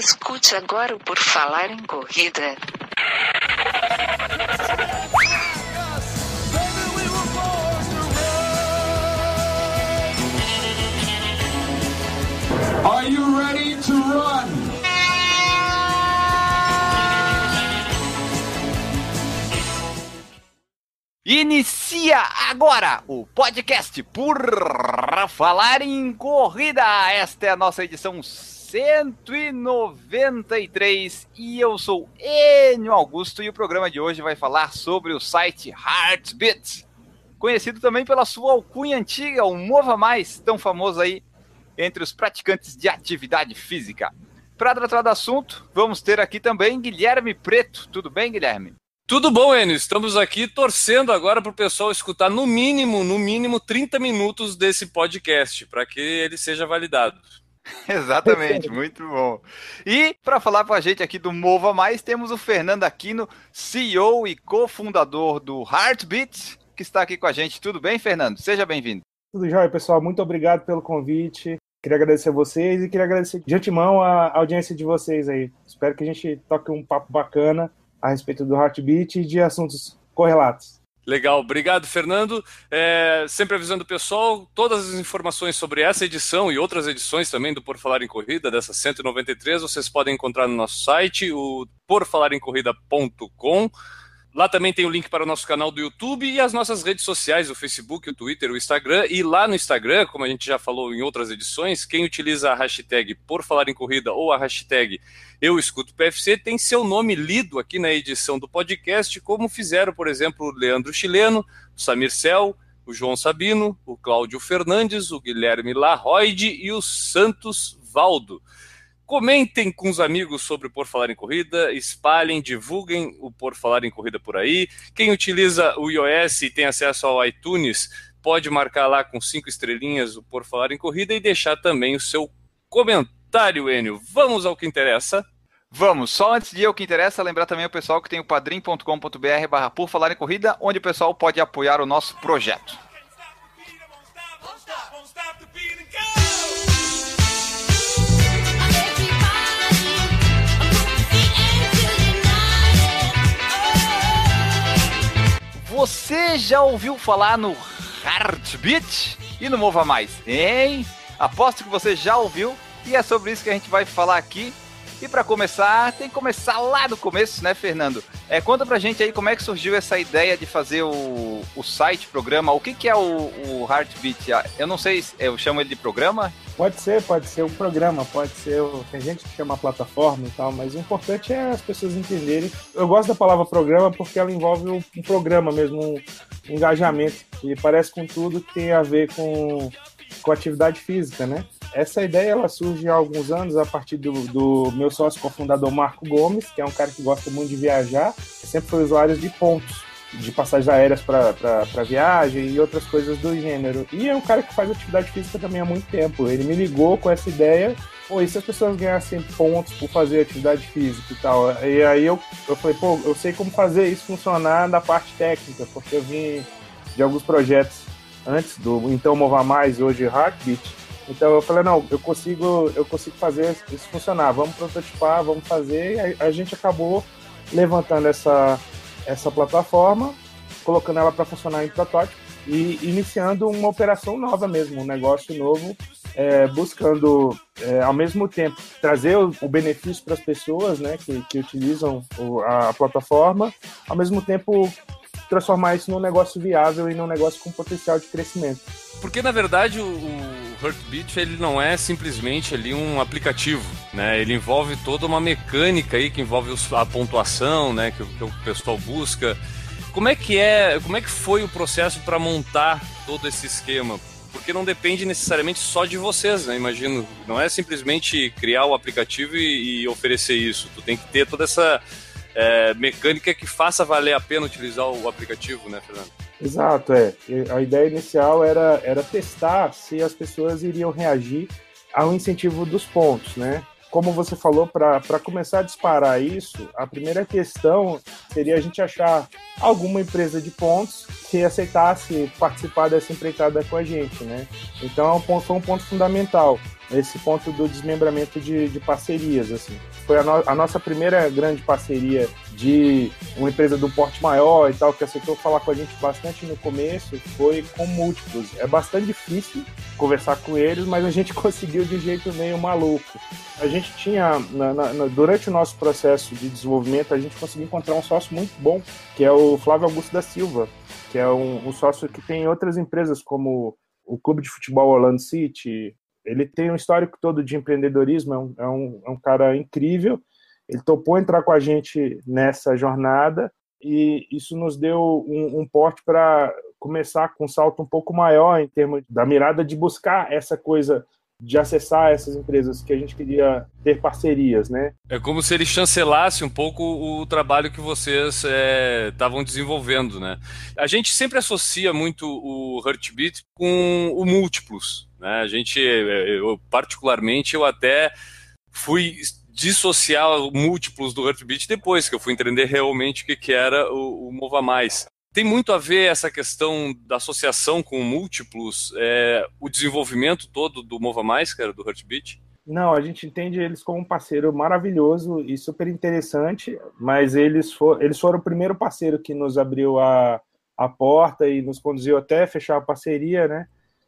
Escute agora o Por Falar em Corrida. Are you ready to run? Inicia agora o podcast por falar em corrida. Esta é a nossa edição 193 e eu sou Enio Augusto e o programa de hoje vai falar sobre o site Heartbeat, conhecido também pela sua alcunha antiga, o Mova Mais, tão famoso aí entre os praticantes de atividade física. Para tratar do assunto, vamos ter aqui também Guilherme Preto. Tudo bem, Guilherme? Tudo bom, Enio? Estamos aqui torcendo agora para o pessoal escutar no mínimo, no mínimo 30 minutos desse podcast, para que ele seja validado. Exatamente, muito bom. E para falar com a gente aqui do Mova Mais, temos o Fernando Aquino, CEO e cofundador do Heartbeat, que está aqui com a gente. Tudo bem, Fernando? Seja bem-vindo. Tudo jóia, pessoal. Muito obrigado pelo convite. Queria agradecer a vocês e queria agradecer de antemão a audiência de vocês aí. Espero que a gente toque um papo bacana a respeito do Heartbeat e de assuntos correlatos. Legal, obrigado, Fernando. É, sempre avisando o pessoal, todas as informações sobre essa edição e outras edições também do Por Falar em Corrida, dessa 193, vocês podem encontrar no nosso site, o porfalarencorrida.com. Lá também tem o link para o nosso canal do YouTube e as nossas redes sociais, o Facebook, o Twitter, o Instagram. E lá no Instagram, como a gente já falou em outras edições, quem utiliza a hashtag por falar em corrida ou a hashtag eu escuto PFC tem seu nome lido aqui na edição do podcast, como fizeram, por exemplo, o Leandro Chileno, o Samir Cel, o João Sabino, o Cláudio Fernandes, o Guilherme Larroide e o Santos Valdo. Comentem com os amigos sobre o Por Falar em Corrida, espalhem, divulguem o Por Falar em Corrida por aí. Quem utiliza o iOS e tem acesso ao iTunes, pode marcar lá com cinco estrelinhas o Por Falar em Corrida e deixar também o seu comentário, Enio. Vamos ao que interessa. Vamos, só antes de ir ao que interessa, lembrar também o pessoal que tem o padrim.com.br barra por falar em corrida, onde o pessoal pode apoiar o nosso projeto. Você já ouviu falar no Heartbeat e no Mova Mais? Hein? Aposto que você já ouviu e é sobre isso que a gente vai falar aqui. E para começar, tem que começar lá do começo, né, Fernando? É, conta pra gente aí como é que surgiu essa ideia de fazer o, o site, programa. O que, que é o, o Heartbeat? Ah, Eu não sei, eu chamo ele de programa? Pode ser, pode ser um programa, pode ser. Tem gente que chama plataforma e tal, mas o importante é as pessoas entenderem. Eu gosto da palavra programa porque ela envolve um, programa mesmo, um engajamento. E parece com tudo que tem a ver com, com atividade física, né? Essa ideia ela surge há alguns anos a partir do, do meu sócio cofundador Marco Gomes, que é um cara que gosta muito de viajar, sempre foi usuário de pontos, de passagens aéreas para viagem e outras coisas do gênero. E é um cara que faz atividade física também há muito tempo. Ele me ligou com essa ideia, pô, e se as pessoas ganhassem pontos por fazer atividade física e tal? E aí eu, eu falei, pô, eu sei como fazer isso funcionar na parte técnica, porque eu vim de alguns projetos antes do Então Mova Mais, hoje Heartbeat, então eu falei, não, eu consigo, eu consigo fazer isso funcionar, vamos prototipar, vamos fazer, a, a gente acabou levantando essa, essa plataforma, colocando ela para funcionar em protótipo e iniciando uma operação nova mesmo, um negócio novo, é, buscando é, ao mesmo tempo trazer o, o benefício para as pessoas né, que, que utilizam o, a plataforma, ao mesmo tempo transformar isso num negócio viável e num negócio com potencial de crescimento. Porque na verdade o, o Heartbeat ele não é simplesmente ali um aplicativo, né? Ele envolve toda uma mecânica aí que envolve a pontuação, né? Que, que, o pessoal busca. Como é que é? Como é que foi o processo para montar todo esse esquema? Porque não depende necessariamente só de vocês, né? Imagino, não é simplesmente criar o aplicativo e, e oferecer isso. Tu tem que ter toda essa é, mecânica que faça valer a pena utilizar o aplicativo, né, Fernando? Exato, é. A ideia inicial era, era testar se as pessoas iriam reagir ao incentivo dos pontos, né? Como você falou, para começar a disparar isso, a primeira questão seria a gente achar alguma empresa de pontos que aceitasse participar dessa empreitada com a gente, né? Então foi um ponto fundamental. Esse ponto do desmembramento de, de parcerias. Assim. Foi a, no, a, nossa primeira grande parceria de uma empresa do porte maior e tal, que aceitou falar com a gente bastante no começo, foi com múltiplos. É bastante difícil conversar com eles, mas a gente conseguiu de jeito meio maluco. A gente tinha, na, na, durante o nosso processo de desenvolvimento, a gente conseguiu encontrar um sócio muito bom, que é o Flávio Augusto da Silva, que é um, um sócio que tem outras empresas como o Clube de Futebol Orlando City, ele tem um histórico todo de empreendedorismo, é um, é um, é um cara incrível. Ele topou entrar com a gente nessa jornada e isso nos deu um, um porte para começar com um salto um pouco maior em termos da mirada de buscar essa coisa de acessar essas empresas que a gente queria ter parcerias, né? É como se ele chancelasse um pouco o trabalho que vocês estavam é, desenvolvendo, né? A gente sempre associa muito o Heartbeat com o Múltiplos, né? A gente, eu, particularmente, eu até fui dissociar múltiplos do Heartbeat depois que eu fui entender realmente o que, que era o, o Mova Mais. Tem muito a ver essa questão da associação com múltiplos, é, o desenvolvimento todo do Mova Mais, cara, do Heartbeat? Não, a gente entende eles como um parceiro maravilhoso e super interessante, mas eles, for, eles foram o primeiro parceiro que nos abriu a, a porta e nos conduziu até fechar a parceria, né?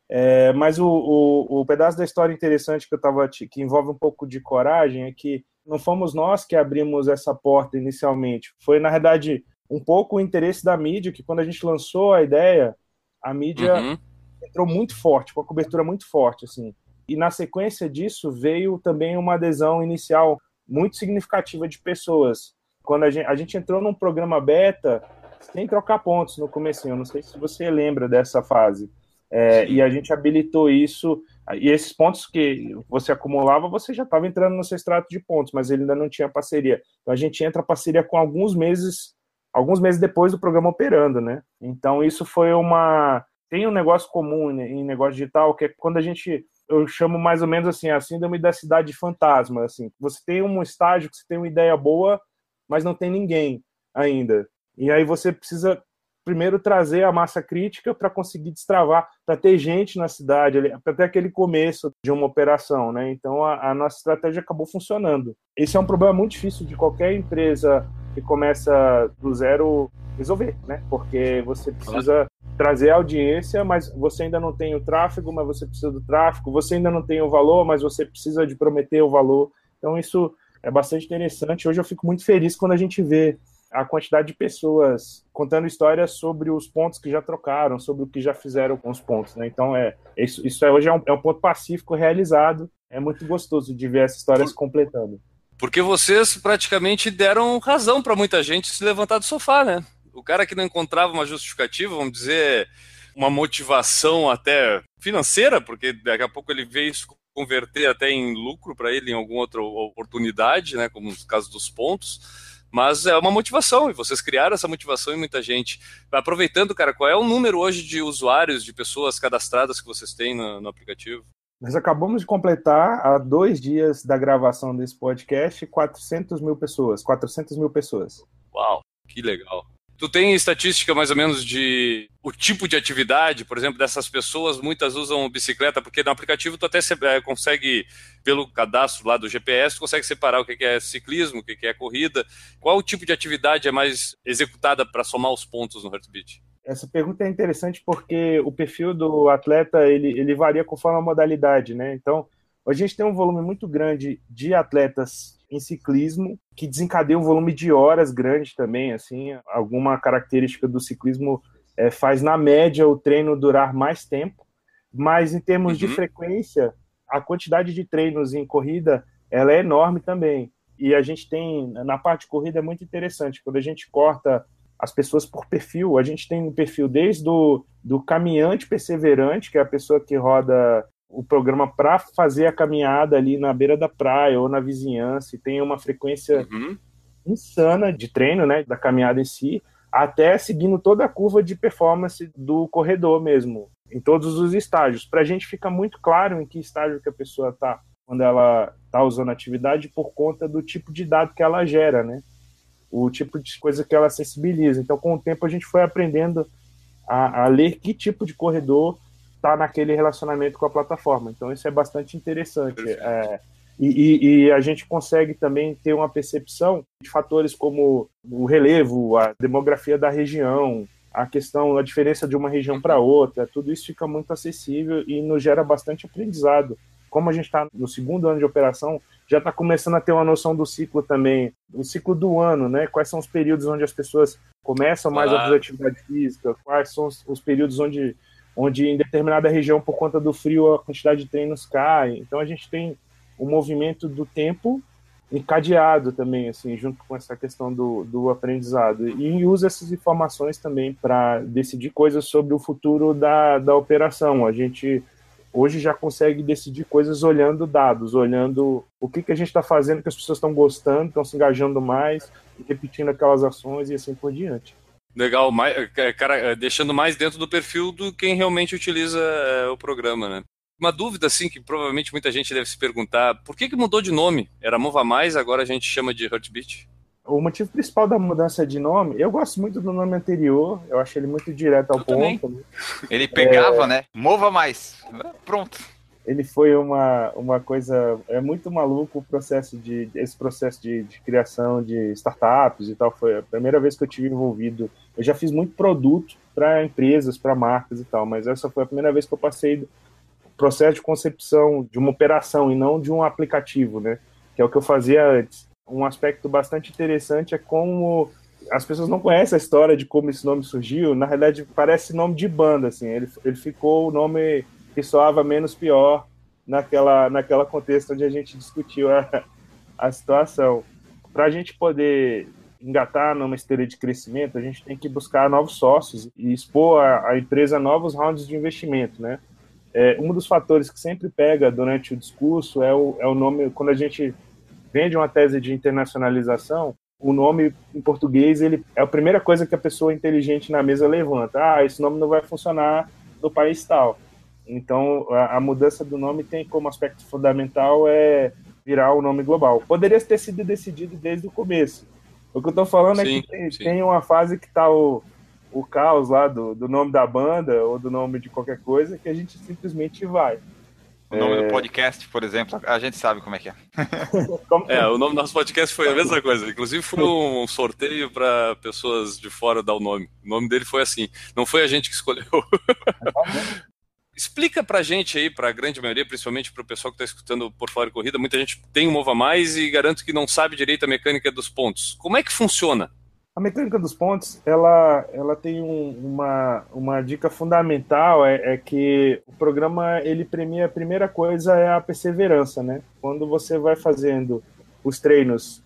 É, mas o, o, o, pedaço da história interessante que eu tava que envolve um pouco de coragem é que não fomos nós que abrimos essa porta inicialmente. Foi na verdade um pouco o interesse da mídia que quando a gente lançou a ideia, a mídia uhum. entrou muito forte, com a cobertura muito forte assim. E na sequência disso veio também uma adesão inicial muito significativa de pessoas. Quando a gente, a gente entrou num programa beta sem trocar pontos no começo, eu não sei se você lembra dessa fase é, e a gente habilitou isso, e esses pontos que você acumulava, você já estava entrando no seu extrato de pontos, mas ele ainda não tinha parceria. Então a gente entra parceria com alguns meses, alguns meses depois do programa operando, né? Então isso foi uma. Tem um negócio comum em negócio digital, que é quando a gente. Eu chamo mais ou menos assim, a síndrome da cidade fantasma. Assim, você tem um estágio que você tem uma ideia boa, mas não tem ninguém ainda. E aí você precisa primeiro trazer a massa crítica para conseguir destravar, para ter gente na cidade, para ter aquele começo de uma operação, né? Então a, a, nossa estratégia acabou funcionando. Esse é um problema muito difícil de qualquer empresa que começa do zero resolver, né? Porque você precisa trazer audiência, mas você ainda não tem o tráfego, mas você precisa do tráfego, você ainda não tem o valor, mas você precisa de prometer o valor. Então isso é bastante interessante. Hoje eu fico muito feliz quando a gente vê a quantidade de pessoas contando histórias sobre os pontos que já trocaram, sobre o que já fizeram com os pontos, né? Então, é, isso, isso é, hoje é um, é um ponto pacífico realizado. É muito gostoso de ver essa história se completando. Porque vocês praticamente deram razão para muita gente se levantar do sofá, né? O cara que não encontrava uma justificativa, vamos dizer, uma motivação até financeira, porque daqui a pouco ele veio isso converter até em lucro para ele em alguma outra oportunidade, né? Como no caso dos pontos mas é uma motivação, e vocês criaram essa motivação em muita gente. Aproveitando, cara, qual é o número hoje de usuários, de pessoas cadastradas que vocês têm no, no aplicativo? Nós acabamos de completar, há dois dias da gravação desse podcast, 400 mil pessoas. 400 mil pessoas. Uau, que legal. Tu tem estatística mais ou menos de o tipo de atividade, por exemplo, dessas pessoas, muitas usam bicicleta, porque no aplicativo tu até é, consegue, pelo cadastro lá do GPS, tu consegue separar o que é ciclismo, o que é corrida. Qual o tipo de atividade é mais executada para somar os pontos no Heartbeat? Essa pergunta é interessante porque o perfil do atleta ele, ele varia conforme a modalidade, né? Então, a gente tem um volume muito grande de atletas em ciclismo, que desencadeia um volume de horas grande também, assim, alguma característica do ciclismo é, faz na média o treino durar mais tempo, mas em termos uhum. de frequência, a quantidade de treinos em corrida, ela é enorme também. E a gente tem, na parte de corrida é muito interessante, quando a gente corta as pessoas por perfil, a gente tem um perfil desde do, do caminhante perseverante, que é a pessoa que roda o programa para fazer a caminhada ali na beira da praia ou na vizinhança e tem uma frequência uhum. insana de treino, né, da caminhada em si, até seguindo toda a curva de performance do corredor mesmo, em todos os estágios. Para a gente fica muito claro em que estágio que a pessoa está quando ela está usando a atividade por conta do tipo de dado que ela gera, né? O tipo de coisa que ela acessibiliza. Então, com o tempo, a gente foi aprendendo a, a ler que tipo de corredor está naquele relacionamento com a plataforma. Então isso é bastante interessante. É, e, e, e, a gente consegue também ter uma percepção de fatores como o relevo, a demografia da região, a questão, a diferença de uma região para outra, tudo isso fica muito acessível e nos gera bastante aprendizado. Como a gente está no segundo ano de operação, já está começando a ter uma noção do ciclo também, o ciclo do ano, né? Quais são os períodos onde as pessoas começam mais a fazer atividade física, quais são os, os períodos onde, onde em determinada região, por conta do frio, a quantidade de treinos cai. Então a gente tem o movimento do tempo encadeado também, assim, junto com essa questão do, do aprendizado. E usa essas informações também para decidir coisas sobre o futuro da, da operação. A gente hoje já consegue decidir coisas olhando dados, olhando o que, que a gente está fazendo, que as pessoas estão gostando, estão se engajando mais, repetindo aquelas ações e assim por diante. Legal, mais, é, cara, é, deixando mais dentro do perfil do quem realmente utiliza é, o programa, né? Uma dúvida, assim, que provavelmente muita gente deve se perguntar: por que, que mudou de nome? Era Mova Mais, agora a gente chama de Heartbeat? O motivo principal da mudança de nome, eu gosto muito do nome anterior, eu acho ele muito direto ao eu ponto. Também. Ele pegava, é... né? Mova mais. Pronto. Ele foi uma, uma coisa. É muito maluco o processo de. Esse processo de, de criação de startups e tal. Foi a primeira vez que eu tive envolvido. Eu já fiz muito produto para empresas, para marcas e tal, mas essa foi a primeira vez que eu passei processo de concepção de uma operação e não de um aplicativo, né? Que é o que eu fazia antes. Um aspecto bastante interessante é como as pessoas não conhecem a história de como esse nome surgiu. Na realidade, parece nome de banda, assim. Ele, ele ficou o nome que soava menos pior naquela, naquela contexto onde a gente discutiu a, a situação. Para a gente poder engatar numa esteira de crescimento, a gente tem que buscar novos sócios e expor a, a empresa a novos rounds de investimento, né? É, um dos fatores que sempre pega durante o discurso é o, é o nome, quando a gente vende uma tese de internacionalização, o nome em português ele é a primeira coisa que a pessoa inteligente na mesa levanta. Ah, esse nome não vai funcionar no país tal. Então, a, a mudança do nome tem como aspecto fundamental é virar o nome global. Poderia ter sido decidido desde o começo. O que eu estou falando sim, é que tem, tem, uma fase que está o, o caos lá do, do nome da banda ou do nome de qualquer coisa que a gente simplesmente vai. O nome é... do podcast, por exemplo, a gente sabe como é que é. é, o nome do nosso podcast foi a mesma coisa. Inclusive foi um sorteio para pessoas de fora dar o nome. O nome dele foi assim. Não foi a gente que escolheu. Explica pra gente aí, pra grande maioria, principalmente pro pessoal que tá escutando por fora de corrida, muita gente tem um Mova Mais e garanto que não sabe direito a mecânica dos pontos. Como é que funciona? A mecânica dos pontos, ela, ela tem um, uma, uma dica fundamental, é, é, que o programa, ele premia, a primeira coisa é a perseverança, né? Quando você vai fazendo os treinos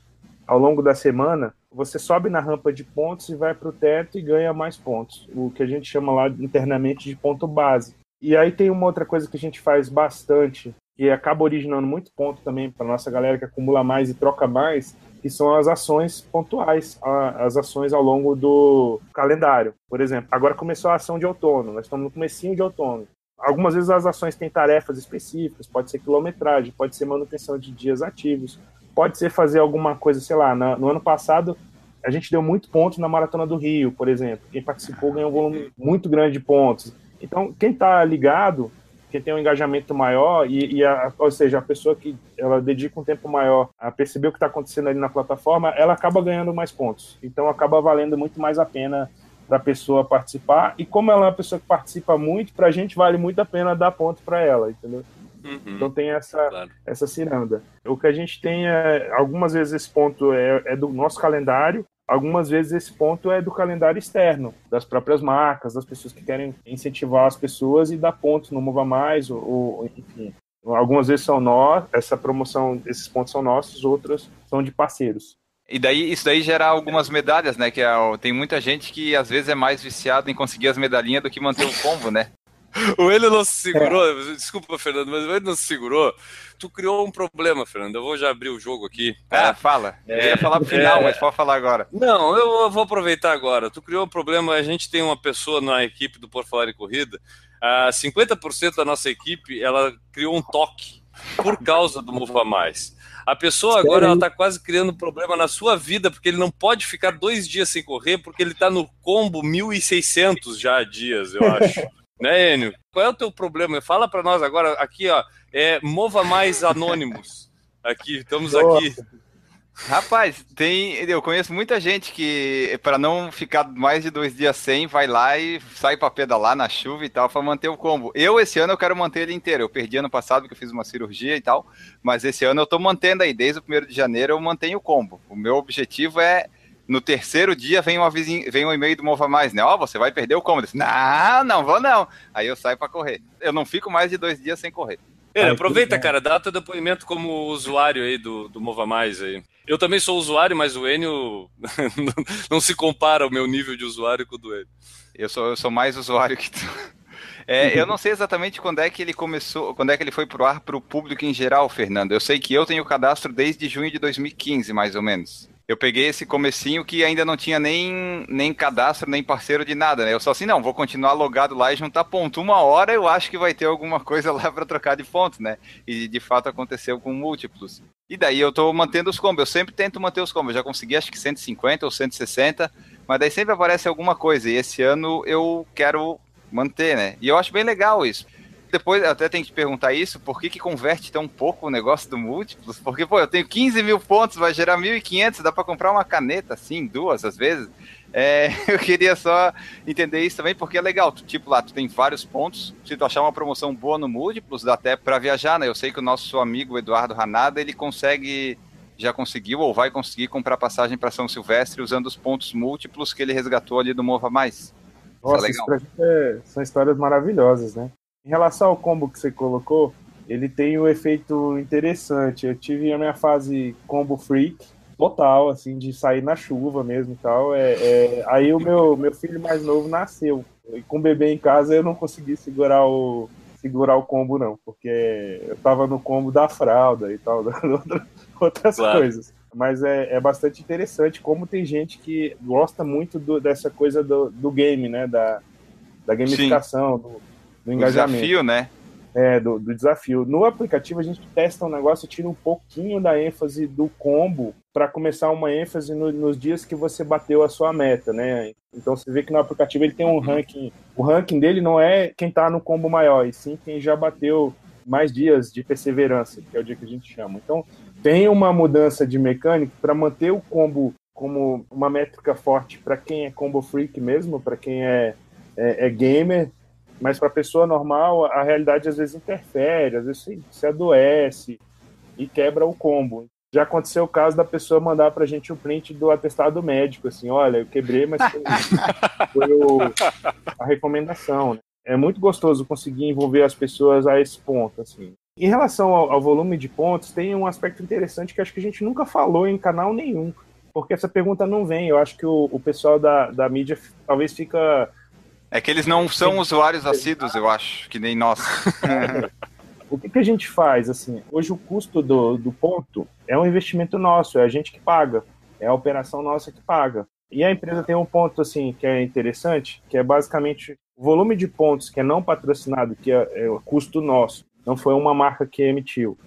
ao longo da semana, você sobe na rampa de pontos e vai para o teto e ganha mais pontos, o que a gente chama lá internamente de ponto base. E aí tem uma outra coisa que a gente faz bastante, que acaba originando muito ponto também para nossa galera que acumula mais e troca mais, que são as ações pontuais, as ações ao longo do calendário. Por exemplo, agora começou a ação de outono, nós estamos no comecinho de outono. Algumas vezes as ações têm tarefas específicas, pode ser quilometragem, pode ser manutenção de dias ativos, pode ser fazer alguma coisa, sei lá, no ano passado a gente deu muito ponto na Maratona do Rio, por exemplo. Quem participou ganhou um volume muito grande de pontos. Então, quem está ligado tem um engajamento maior e, e a, ou seja, a pessoa que ela dedica um tempo maior a perceber o que está acontecendo ali na plataforma, ela acaba ganhando mais pontos. Então acaba valendo muito mais a pena para a pessoa participar. E como ela é uma pessoa que participa muito, para a gente vale muito a pena dar ponto para ela, entendeu? Uhum, então tem essa, claro. essa ciranda. O que a gente tem é, algumas vezes esse ponto é, é do nosso calendário, algumas vezes esse ponto é do calendário externo, das próprias marcas, das pessoas que querem incentivar as pessoas e dar pontos no Mova Mais, ou, ou enfim. Algumas vezes são nós, essa promoção, esses pontos são nossos, outras são de parceiros. E daí isso daí gera algumas medalhas, né? Que é, tem muita gente que às vezes é mais viciado em conseguir as medalhinhas do que manter o combo, né? o ele não se segurou, é. desculpa, Fernando, mas o ele não se segurou. Tu criou um problema, Fernando. Eu vou já abrir o jogo aqui. Tá? Ah, fala. É, eu ia falar pro final, é, mas pode falar agora. Não, eu vou aproveitar agora. Tu criou um problema, a gente tem uma pessoa na equipe do Por Falar em Corrida. Uh, 50% da nossa equipe, ela criou um toque por causa do Mova Mais. A pessoa agora ela tá quase criando um problema na sua vida, porque ele não pode ficar dois dias sem correr, porque ele tá no combo 1.600 já dias, eu acho. Né, Enio? Qual é o teu problema? Fala para nós agora, aqui, ó, é Mova Mais Anônimos. Aqui, estamos aqui. Rapaz, tem, eu conheço muita gente que, para não ficar mais de dois dias sem, vai lá e sai para pedalar na chuva e tal, para manter o combo. Eu, esse ano, eu quero manter ele inteiro. Eu perdi ano passado, porque eu fiz uma cirurgia e tal, mas esse ano eu tô mantendo aí, desde o primeiro de janeiro eu mantenho o combo. O meu objetivo é, no terceiro dia, vem, uma vizinha, vem um e-mail do Mova Mais, né? Ó, oh, você vai perder o combo. Eu disse, não, não vou não. Aí eu saio para correr. Eu não fico mais de dois dias sem correr. É, aproveita, cara, dá teu depoimento como usuário aí do, do Mova Mais aí. Eu também sou usuário, mas o Enio não se compara ao meu nível de usuário com o do Enio. Eu sou, eu sou mais usuário que tu. É, eu não sei exatamente quando é que ele começou, quando é que ele foi pro ar para o público em geral, Fernando. Eu sei que eu tenho cadastro desde junho de 2015, mais ou menos eu peguei esse comecinho que ainda não tinha nem, nem cadastro, nem parceiro de nada, né? Eu só assim, não, vou continuar logado lá e juntar ponto. Uma hora eu acho que vai ter alguma coisa lá para trocar de pontos, né? E de fato aconteceu com múltiplos. E daí eu tô mantendo os combos. Eu sempre tento manter os combos. Eu já consegui acho que 150 ou 160, mas daí sempre aparece alguma coisa. E esse ano eu quero manter, né? E eu acho bem legal isso depois até tem que te perguntar isso, por que, que converte tão pouco o negócio do múltiplos? Porque, pô, eu tenho 15 mil pontos, vai gerar 1.500, dá para comprar uma caneta, assim, duas às vezes. É, eu queria só entender isso também, porque é legal. Tu, tipo, lá, tu tem vários pontos. Se tu achar uma promoção boa no múltiplos, dá até para viajar, né? Eu sei que o nosso amigo Eduardo Ranada, ele consegue já conseguiu ou vai conseguir comprar passagem para São Silvestre usando os pontos múltiplos que ele resgatou ali do Mova Mais. É Nossa, isso, é, são histórias maravilhosas, né? Em relação ao combo que você colocou, ele tem um efeito interessante. Eu tive a minha fase combo freak, total, assim, de sair na chuva mesmo e tal. É, é... Aí o meu, meu filho mais novo nasceu. E com o bebê em casa eu não consegui segurar o, segurar o combo, não, porque eu tava no combo da fralda e tal, outras claro. coisas. Mas é, é bastante interessante como tem gente que gosta muito do, dessa coisa do, do game, né? Da, da gamificação, do, do engajamento. desafio, né? É, do, do, desafio. No aplicativo a gente testa um negócio, tira um pouquinho da ênfase do combo para começar uma ênfase no, nos dias que você bateu a sua meta, né? Então você vê que no aplicativo ele tem um ranking. O ranking dele não é quem está no combo maior, e sim quem já bateu mais dias de perseverança, que é o dia que a gente chama. Então tem uma mudança de mecânica para manter o combo como uma métrica forte para quem é combo freak mesmo, para quem é, é, é gamer, mas para a pessoa normal, a realidade às vezes interfere, às vezes se, se adoece e quebra o combo. Já aconteceu o caso da pessoa mandar para a gente o print do atestado médico, assim, olha, eu quebrei, mas foi, foi o, a recomendação. Né? É muito gostoso conseguir envolver as pessoas a esse ponto, assim. Em relação ao, ao, volume de pontos, tem um aspecto interessante que acho que a gente nunca falou em canal nenhum, porque essa pergunta não vem. Eu acho que o, o pessoal da, da mídia talvez fica é que eles não são usuários assíduos, eu acho, que nem nós. o que, que, a gente faz? assim? Hoje o custo do, do ponto é um investimento nosso, é a gente que paga, é a operação nossa que paga. E a empresa tem um ponto assim que é interessante, que é basicamente o volume de pontos que é não patrocinado, que é, é o custo nosso, não foi uma marca que emitiu.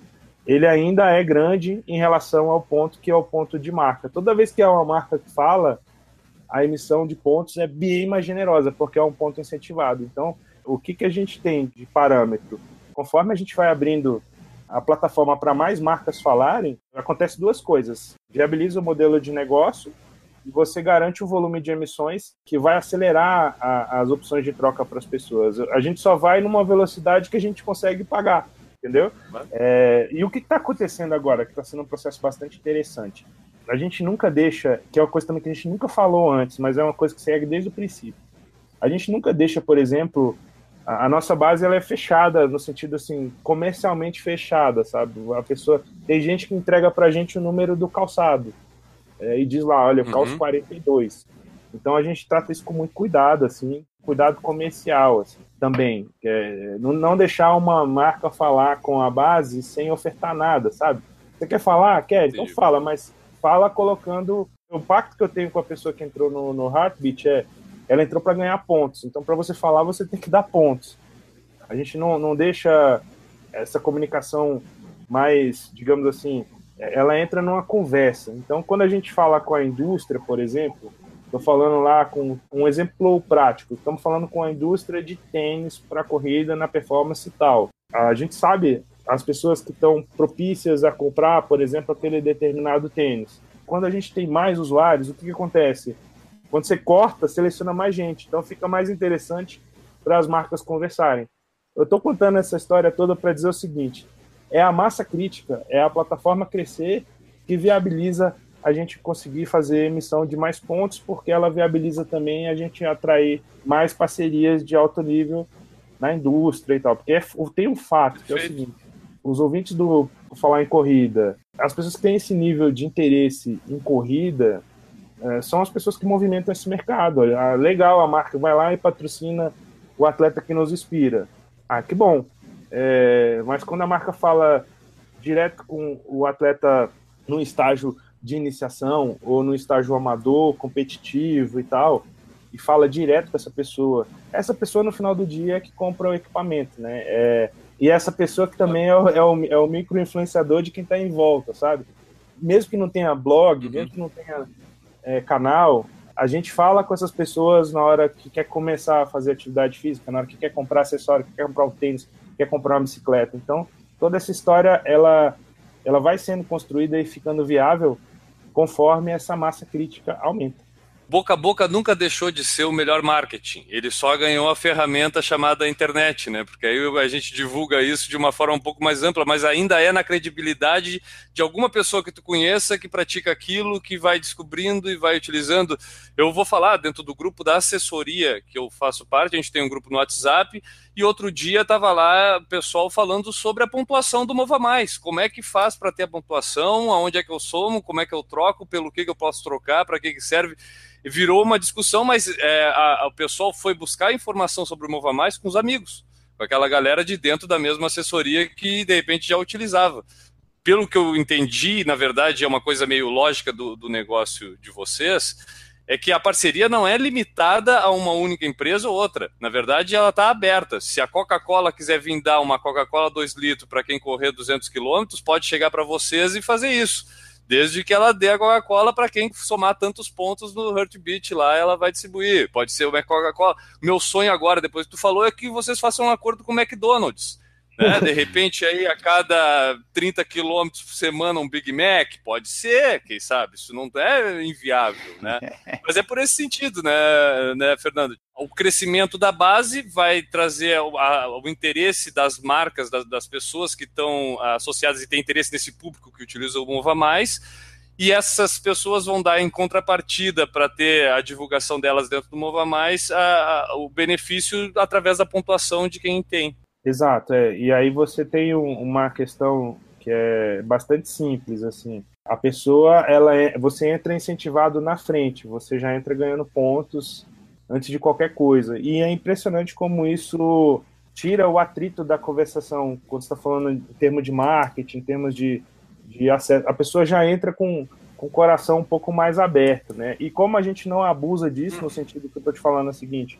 Ele ainda é grande em relação ao ponto que é o ponto de marca. Toda vez que é uma marca que fala, a emissão de pontos é bem mais generosa, porque é um ponto incentivado. Então, o que, que a gente tem de parâmetro? Conforme a gente vai abrindo a plataforma para mais marcas falarem, acontece duas coisas. Viabiliza o modelo de negócio e você garante um volume de emissões que vai acelerar a, as opções de troca para as pessoas. A gente só vai numa velocidade que a gente consegue pagar, entendeu? É, e o que está acontecendo agora, que está sendo um processo bastante interessante, a gente nunca deixa, que é uma coisa também que a gente nunca falou antes, mas é uma coisa que segue desde o princípio. A gente nunca deixa, por exemplo, a, a nossa base ela é fechada no sentido assim, comercialmente fechada, sabe? A pessoa tem gente que entrega pra gente o número do calçado é, e diz lá, olha, uhum. calço 42. Então a gente trata isso com muito cuidado, assim, cuidado comercial, assim, também. É, não, não deixar uma marca falar com a base sem ofertar nada, sabe? Você quer falar? Quer? Então fala, mas fala colocando. O pacto que eu tenho com a pessoa que entrou no, no Heartbeat é ela entrou para ganhar pontos. Então, para você falar, você tem que dar pontos. A gente não, não deixa essa comunicação mais, digamos assim, ela entra numa conversa. Então, quando a gente fala com a indústria, por exemplo, Estou falando lá com um exemplo prático. Estamos falando com a indústria de tênis para corrida na performance tal. A gente sabe as pessoas que estão propícias a comprar, por exemplo, aquele determinado tênis. Quando a gente tem mais usuários, o que, que acontece? Quando você corta, seleciona mais gente. Então fica mais interessante para as marcas conversarem. Eu estou contando essa história toda para dizer o seguinte: é a massa crítica, é a plataforma crescer que viabiliza a gente conseguir fazer emissão de mais pontos, porque ela viabiliza também a gente atrair mais parcerias de alto nível na indústria e tal. Porque é, tem um fato, que é o seguinte: os ouvintes do Falar em Corrida, as pessoas que têm esse nível de interesse em corrida, é, são as pessoas que movimentam esse mercado. Ah, legal, a marca vai lá e patrocina o atleta que nos inspira. Ah, que bom. É, mas quando a marca fala direto com o atleta no estágio de iniciação ou no estágio amador, competitivo e tal, e fala direto com essa pessoa, essa pessoa no final do dia é que compra o equipamento, né? É, e essa pessoa que também é o, é o, é o micro-influenciador de quem está em volta, sabe? Mesmo que não tenha blog, uhum. mesmo que não tenha é, canal, a gente fala com essas pessoas na hora que quer começar a fazer atividade física, na hora que quer comprar acessório, que quer comprar um tênis, quer comprar uma bicicleta. Então, toda essa história, ela, ela vai sendo construída e ficando viável conforme essa massa crítica aumenta boca a boca nunca deixou de ser o melhor marketing. Ele só ganhou a ferramenta chamada internet, né? Porque aí a gente divulga isso de uma forma um pouco mais ampla, mas ainda é na credibilidade de alguma pessoa que tu conheça que pratica aquilo, que vai descobrindo e vai utilizando. Eu vou falar dentro do grupo da assessoria que eu faço parte, a gente tem um grupo no WhatsApp, e outro dia estava lá o pessoal falando sobre a pontuação do Mova Mais. Como é que faz para ter a pontuação, aonde é que eu somo, como é que eu troco, pelo que, que eu posso trocar, para que, que serve? Virou uma discussão, mas é, a, a, o pessoal foi buscar informação sobre o Mova Mais com os amigos, com aquela galera de dentro da mesma assessoria que de repente já utilizava. Pelo que eu entendi, na verdade, é uma coisa meio lógica do, do negócio de vocês, é que a parceria não é limitada a uma única empresa ou outra. Na verdade, ela está aberta. Se a Coca-Cola quiser vir dar uma Coca-Cola 2 litros para quem correr 200 quilômetros, pode chegar para vocês e fazer isso desde que ela dê a Coca-Cola para quem somar tantos pontos no Heartbeat lá, ela vai distribuir. Pode ser uma Coca-Cola. Meu sonho agora, depois que tu falou, é que vocês façam um acordo com o McDonald's. Né? De repente, aí a cada 30 quilômetros por semana, um Big Mac, pode ser, quem sabe? Isso não é inviável, né? Mas é por esse sentido, né, né Fernando? o crescimento da base vai trazer o, a, o interesse das marcas, das, das pessoas que estão associadas e têm interesse nesse público que utiliza o Mova Mais, e essas pessoas vão dar em contrapartida para ter a divulgação delas dentro do Mova Mais a, a, o benefício através da pontuação de quem tem. Exato, é. e aí você tem um, uma questão que é bastante simples, assim. A pessoa, ela é, você entra incentivado na frente, você já entra ganhando pontos antes de qualquer coisa. E é impressionante como isso tira o atrito da conversação quando está falando em termos de marketing, em termos de, de acesso. A pessoa já entra com, com o coração um pouco mais aberto, né? E como a gente não abusa disso, no sentido que eu estou te falando é o seguinte,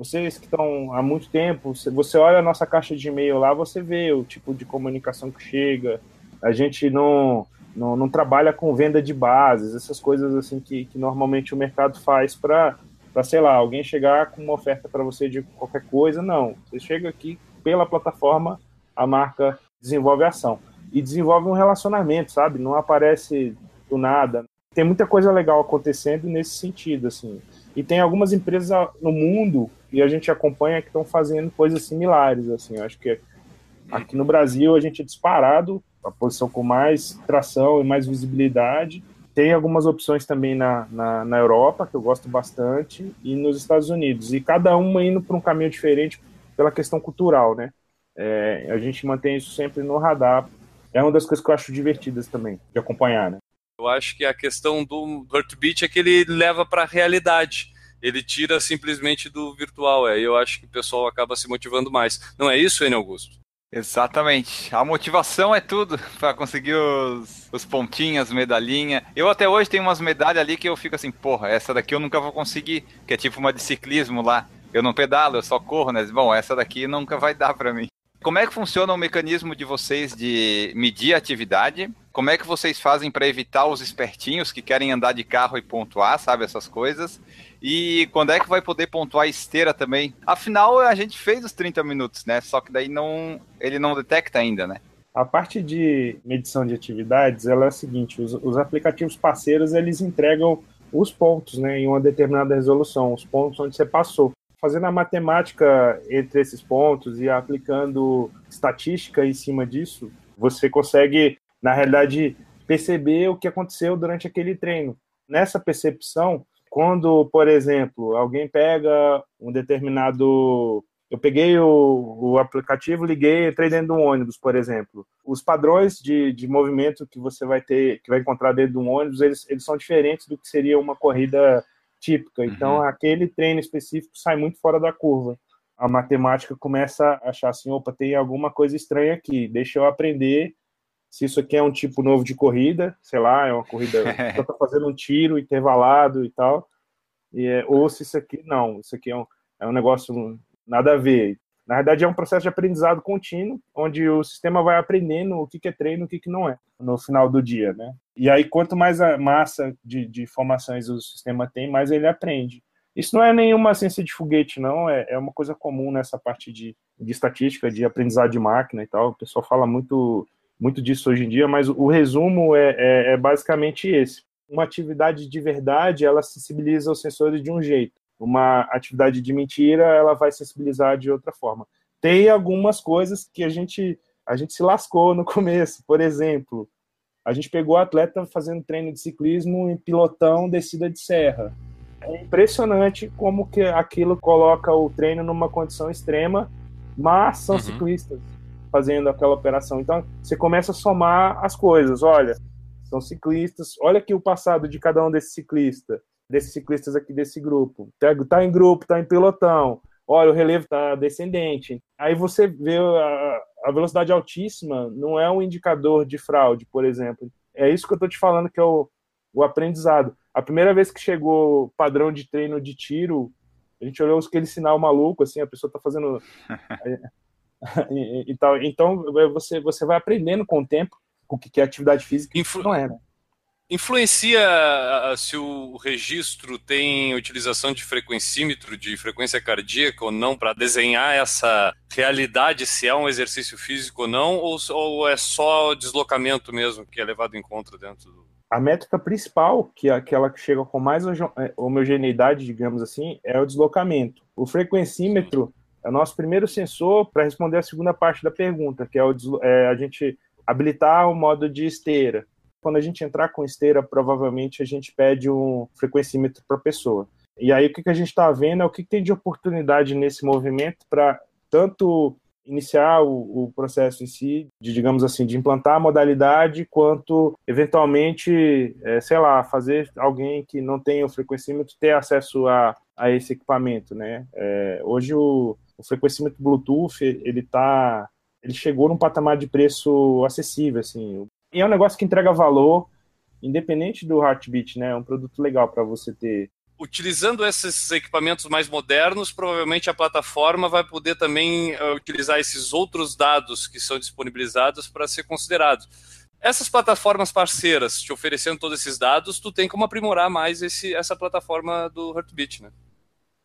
vocês que estão há muito tempo, você olha a nossa caixa de e-mail lá, você vê o tipo de comunicação que chega. A gente não, não, não trabalha com venda de bases, essas coisas assim que, que normalmente o mercado faz para sei lá, alguém chegar com uma oferta para você de qualquer coisa, não. Você chega aqui pela plataforma, a marca desenvolve a ação e desenvolve um relacionamento, sabe? Não aparece do nada. Tem muita coisa legal acontecendo nesse sentido, assim. E tem algumas empresas no mundo e a gente acompanha que estão fazendo coisas similares, assim. Eu acho que aqui no Brasil a gente é disparado a posição com mais tração e mais visibilidade tem algumas opções também na, na, na, Europa, que eu gosto bastante, e nos Estados Unidos. E cada uma indo para um caminho diferente pela questão cultural, né? É, a gente mantém isso sempre no radar. É uma das coisas que eu acho divertidas também, de acompanhar, né? Eu acho que a questão do Heartbeat é que ele leva para a realidade. Ele tira simplesmente do virtual. É, eu acho que o pessoal acaba se motivando mais. Não é isso, Enio Augusto? Exatamente. A motivação é tudo para conseguir os, os pontinhos, medalhinha. Eu até hoje tenho umas medalhas ali que eu fico assim, porra, essa daqui eu nunca vou conseguir, que é tipo uma de ciclismo lá. Eu não pedalo, eu só corro, né? Bom, essa daqui nunca vai dar para mim. Como é que funciona o mecanismo de vocês de medir a atividade? Como é que vocês fazem para evitar os espertinhos que querem andar de carro e pontuar, sabe, essas coisas? E quando é que vai poder pontuar esteira também? Afinal, a gente fez os 30 minutos, né? Só que daí não, ele não detecta ainda, né? A parte de medição de atividades, ela é a seguinte, os, os aplicativos parceiros, eles entregam os pontos, né, em uma determinada resolução, os pontos onde você passou fazendo a matemática entre esses pontos e aplicando estatística em cima disso, você consegue, na realidade, perceber o que aconteceu durante aquele treino. Nessa percepção, quando, por exemplo, alguém pega um determinado. Eu peguei o, o aplicativo, liguei, entrei dentro de um ônibus, por exemplo. Os padrões de, de movimento que você vai ter, que vai encontrar dentro de um ônibus, eles, eles são diferentes do que seria uma corrida típica. Então, uhum. aquele treino específico sai muito fora da curva. A matemática começa a achar assim: opa, tem alguma coisa estranha aqui, deixa eu aprender se isso aqui é um tipo novo de corrida, sei lá, é uma corrida, só tá fazendo um tiro intervalado e tal, e é, ou se isso aqui, não, isso aqui é um, é um negócio nada a ver. Na verdade, é um processo de aprendizado contínuo, onde o sistema vai aprendendo o que é treino e o que não é, no final do dia, né? E aí, quanto mais a massa de, de informações o sistema tem, mais ele aprende. Isso não é nenhuma ciência de foguete, não, é, é uma coisa comum nessa parte de, de estatística, de aprendizado de máquina e tal. O pessoal fala muito, muito disso hoje em dia, mas o resumo é, é, é basicamente esse. Uma atividade de verdade, ela sensibiliza os sensores de um jeito uma atividade de mentira, ela vai sensibilizar de outra forma. Tem algumas coisas que a gente a gente se lascou no começo. Por exemplo, a gente pegou o atleta fazendo treino de ciclismo em pilotão descida de serra. É impressionante como que aquilo coloca o treino numa condição extrema, mas são uhum. ciclistas fazendo aquela operação. Então, você começa a somar as coisas. Olha, são ciclistas. Olha aqui o passado de cada um desses ciclistas desses ciclistas aqui desse grupo. Tá, tá em grupo, tá em pelotão. Olha, o relevo tá descendente. Aí você vê a, a velocidade altíssima não é um indicador de fraude, por exemplo. É isso que eu tô te falando que é o, o aprendizado. A primeira vez que chegou padrão de treino de tiro, a gente olhou aquele sinal maluco, assim, a pessoa tá fazendo. e, e, tal. Então, você, você vai aprendendo com o tempo o que é atividade física Influ... não é, né? Influencia se o registro tem utilização de frequencímetro, de frequência cardíaca ou não, para desenhar essa realidade, se é um exercício físico ou não, ou, ou é só deslocamento mesmo que é levado em conta dentro do. A métrica principal, que é aquela que chega com mais é, homogeneidade, digamos assim, é o deslocamento. O frequencímetro é o nosso primeiro sensor para responder a segunda parte da pergunta, que é, o, é a gente habilitar o modo de esteira. Quando a gente entrar com esteira, provavelmente a gente pede um frequencímetro para a pessoa. E aí o que, que a gente está vendo é o que, que tem de oportunidade nesse movimento para tanto iniciar o, o, processo em si, de, digamos assim, de implantar a modalidade, quanto eventualmente, é, sei lá, fazer alguém que não tem o frequencímetro ter acesso a, a esse equipamento, né? É, hoje o, o frequencímetro Bluetooth, ele tá, ele chegou num patamar de preço acessível, assim, e é um negócio que entrega valor, independente do Heartbeat, né? É um produto legal para você ter. Utilizando esses equipamentos mais modernos, provavelmente a plataforma vai poder também uh, utilizar esses outros dados que são disponibilizados para ser considerados. Essas plataformas parceiras te oferecendo todos esses dados, tu tem como aprimorar mais esse, essa plataforma do Heartbeat, né?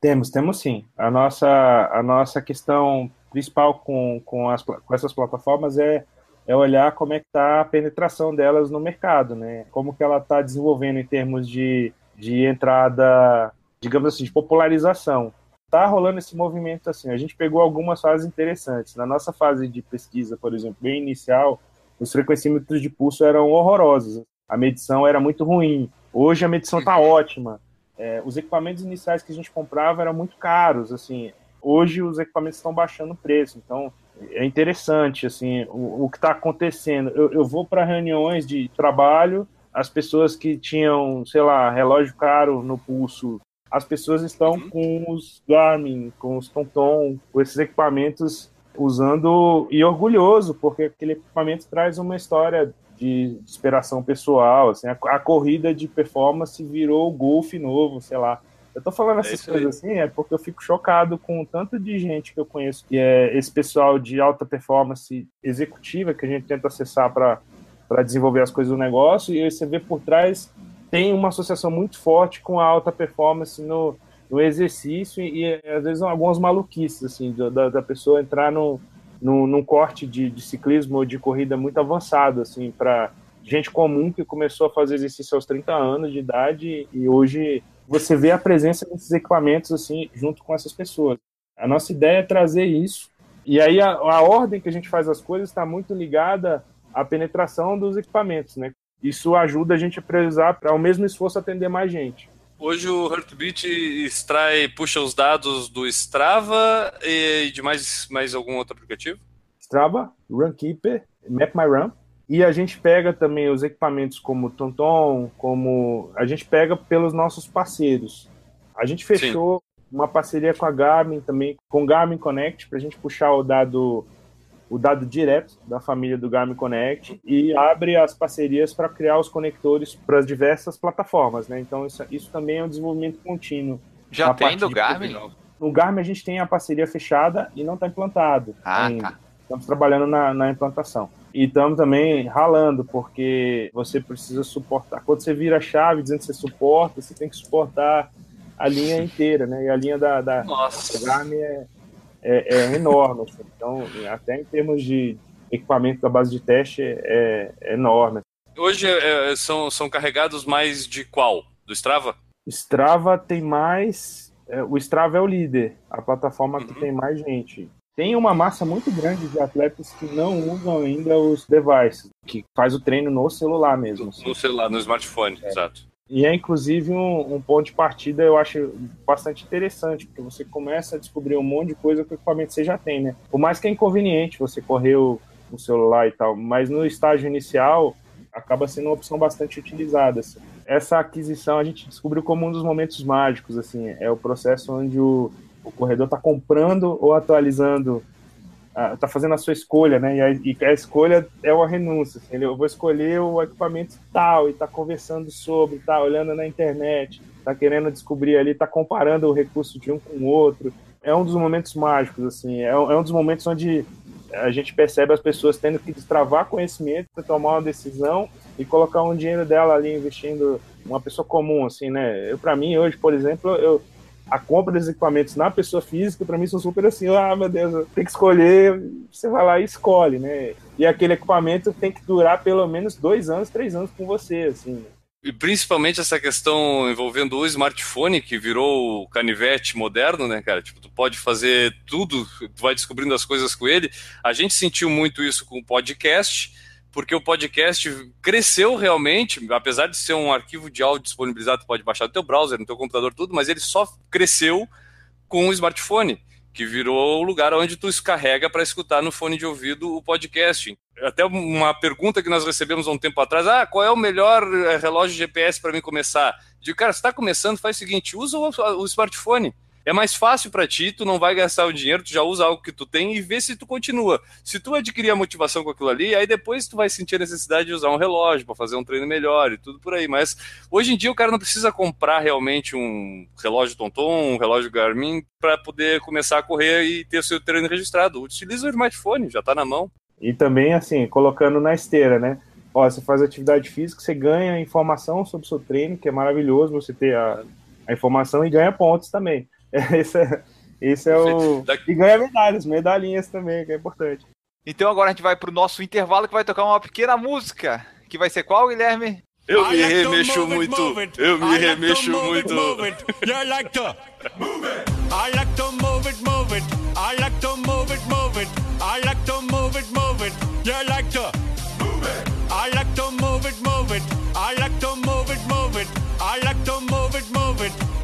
Temos, temos sim. A nossa, a nossa questão principal com, com, as, com essas plataformas é é olhar como é que está a penetração delas no mercado, né? Como que ela está desenvolvendo em termos de, de entrada, digamos assim, de popularização. Está rolando esse movimento assim. A gente pegou algumas fases interessantes. Na nossa fase de pesquisa, por exemplo, bem inicial, os frequencímetros de pulso eram horrorosos. A medição era muito ruim. Hoje a medição está ótima. É, os equipamentos iniciais que a gente comprava eram muito caros. Assim, hoje os equipamentos estão baixando o preço. Então é interessante assim o, o que está acontecendo. Eu, eu vou para reuniões de trabalho, as pessoas que tinham, sei lá, relógio caro no pulso, as pessoas estão uhum. com os Garmin, com os TomTom, com esses equipamentos usando e orgulhoso, porque aquele equipamento traz uma história de inspiração pessoal, assim, a, a corrida de performance virou o golfe novo, sei lá. Eu tô falando essas isso aí. coisas assim, é porque eu fico chocado com o tanto de gente que eu conheço, que é esse pessoal de alta performance executiva que a gente tenta acessar para desenvolver as coisas do negócio, e aí você vê por trás tem uma associação muito forte com a alta performance no, no exercício e, e, às vezes algumas maluquices, assim, da, da pessoa entrar no, no, num corte de, de ciclismo ou de corrida muito avançado, assim, para gente comum que começou a fazer exercício aos 30 anos de idade e hoje você vê a presença desses equipamentos assim junto com essas pessoas. A nossa ideia é trazer isso e aí a, a ordem que a gente faz as coisas está muito ligada à penetração dos equipamentos, né? Isso ajuda a gente a precisar para o mesmo esforço atender mais gente. Hoje o Heartbeat extrai, puxa os dados do Strava e de mais, mais algum outro aplicativo? Strava, Runkeeper, MapMyRun. E a gente pega também os equipamentos como TomTom, como a gente pega pelos nossos parceiros. A gente fechou Sim. uma parceria com a Garmin também, com o Garmin Connect, para a gente puxar o dado o dado direto da família do Garmin Connect e abre as parcerias para criar os conectores para as diversas plataformas, né? Então isso, isso também é um desenvolvimento contínuo. Já tem do Garmin? No Garmin a gente tem a parceria fechada e não está implantado ah, ainda. Tá. Estamos trabalhando na, na implantação. E estamos também ralando, porque você precisa suportar. Quando você vira a chave dizendo que você suporta, você tem que suportar a linha inteira, né? E a linha da, da, Nossa. da Garmin é, é, é enorme. Assim. Então, até em termos de equipamento da base de teste, é, é enorme. Hoje é, são, são carregados mais de qual? Do Strava? Strava tem mais. é, o Strava é o líder, a plataforma que Uhum. tem mais gente. Tem uma massa muito grande de atletas que não usam ainda os devices, que faz o treino no celular mesmo. assim. No celular, no smartphone, exato. E é inclusive um, um ponto de partida, eu acho bastante interessante, porque você começa a descobrir um monte de coisa com o equipamento que você já tem, né? Por mais que é inconveniente você correr o, o celular e tal, mas no estágio inicial acaba sendo uma opção bastante utilizada. assim. Essa aquisição a gente descobriu como um dos momentos mágicos, assim, é o processo onde o, o corredor está comprando ou atualizando, está fazendo a sua escolha, né? E a, e a escolha é uma renúncia. Assim, eu vou escolher o equipamento tal e está conversando sobre, está olhando na internet, está querendo descobrir ali, está comparando o recurso de um com o outro. É um dos momentos mágicos, assim. É, um- é um dos momentos onde a gente percebe as pessoas tendo que destravar conhecimento para tomar uma decisão e colocar um dinheiro dela ali investindo uma pessoa comum, assim, né? Eu, para mim, hoje, por exemplo, eu a compra dos equipamentos na pessoa física, para mim, são super assim, ah, meu Deus, eu tenho que escolher, você vai lá e escolhe, né? E aquele equipamento tem que durar pelo menos dois anos, três anos com você, assim. E principalmente essa questão envolvendo o smartphone, que virou o canivete moderno, né, cara? Tipo, tu pode fazer tudo, tu vai descobrindo as coisas com ele. A gente sentiu muito isso com o podcast, porque o podcast cresceu realmente, apesar de ser um arquivo de áudio disponibilizado, tu pode baixar no teu browser, no teu computador, tudo, mas ele só cresceu com o smartphone, que virou o lugar onde tu carrega para escutar no fone de ouvido o podcast. Até uma pergunta que nós recebemos há um tempo atrás: ah, qual é o melhor eh, relógio GPS para mim começar? Digo, cara, você está começando, faz o seguinte: usa o, o smartphone. É mais fácil para ti, tu não vai gastar o dinheiro, tu já usa algo que tu tem e vê se tu continua. Se tu adquirir a motivação com aquilo ali, aí depois tu vai sentir a necessidade de usar um relógio para fazer um treino melhor e tudo por aí. Mas hoje em dia o cara não precisa comprar realmente um relógio Tonton, um relógio Garmin para poder começar a correr e ter o seu treino registrado. Utiliza o smartphone, já está na mão. E também, assim, colocando na esteira, né? Ó, você faz atividade física, você ganha informação sobre o seu treino, que é maravilhoso você ter a, a informação e ganha pontos também. Esse é, esse é o. E ganha medalhas, medalhinhas também, que é importante. Então agora a gente vai pro nosso intervalo que vai tocar uma pequena música. Que vai ser qual, Guilherme? Eu me I like remexo move it, muito, move it. eu I me remexo move muito. it, move it. You like to move it. I like to move it, move it. I like to move it, move it. I like to move it, move it. You like to move it. I like to move it, move it. I like to move it, move it. I like to move it, move it.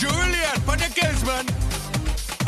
Julian for the girls, man.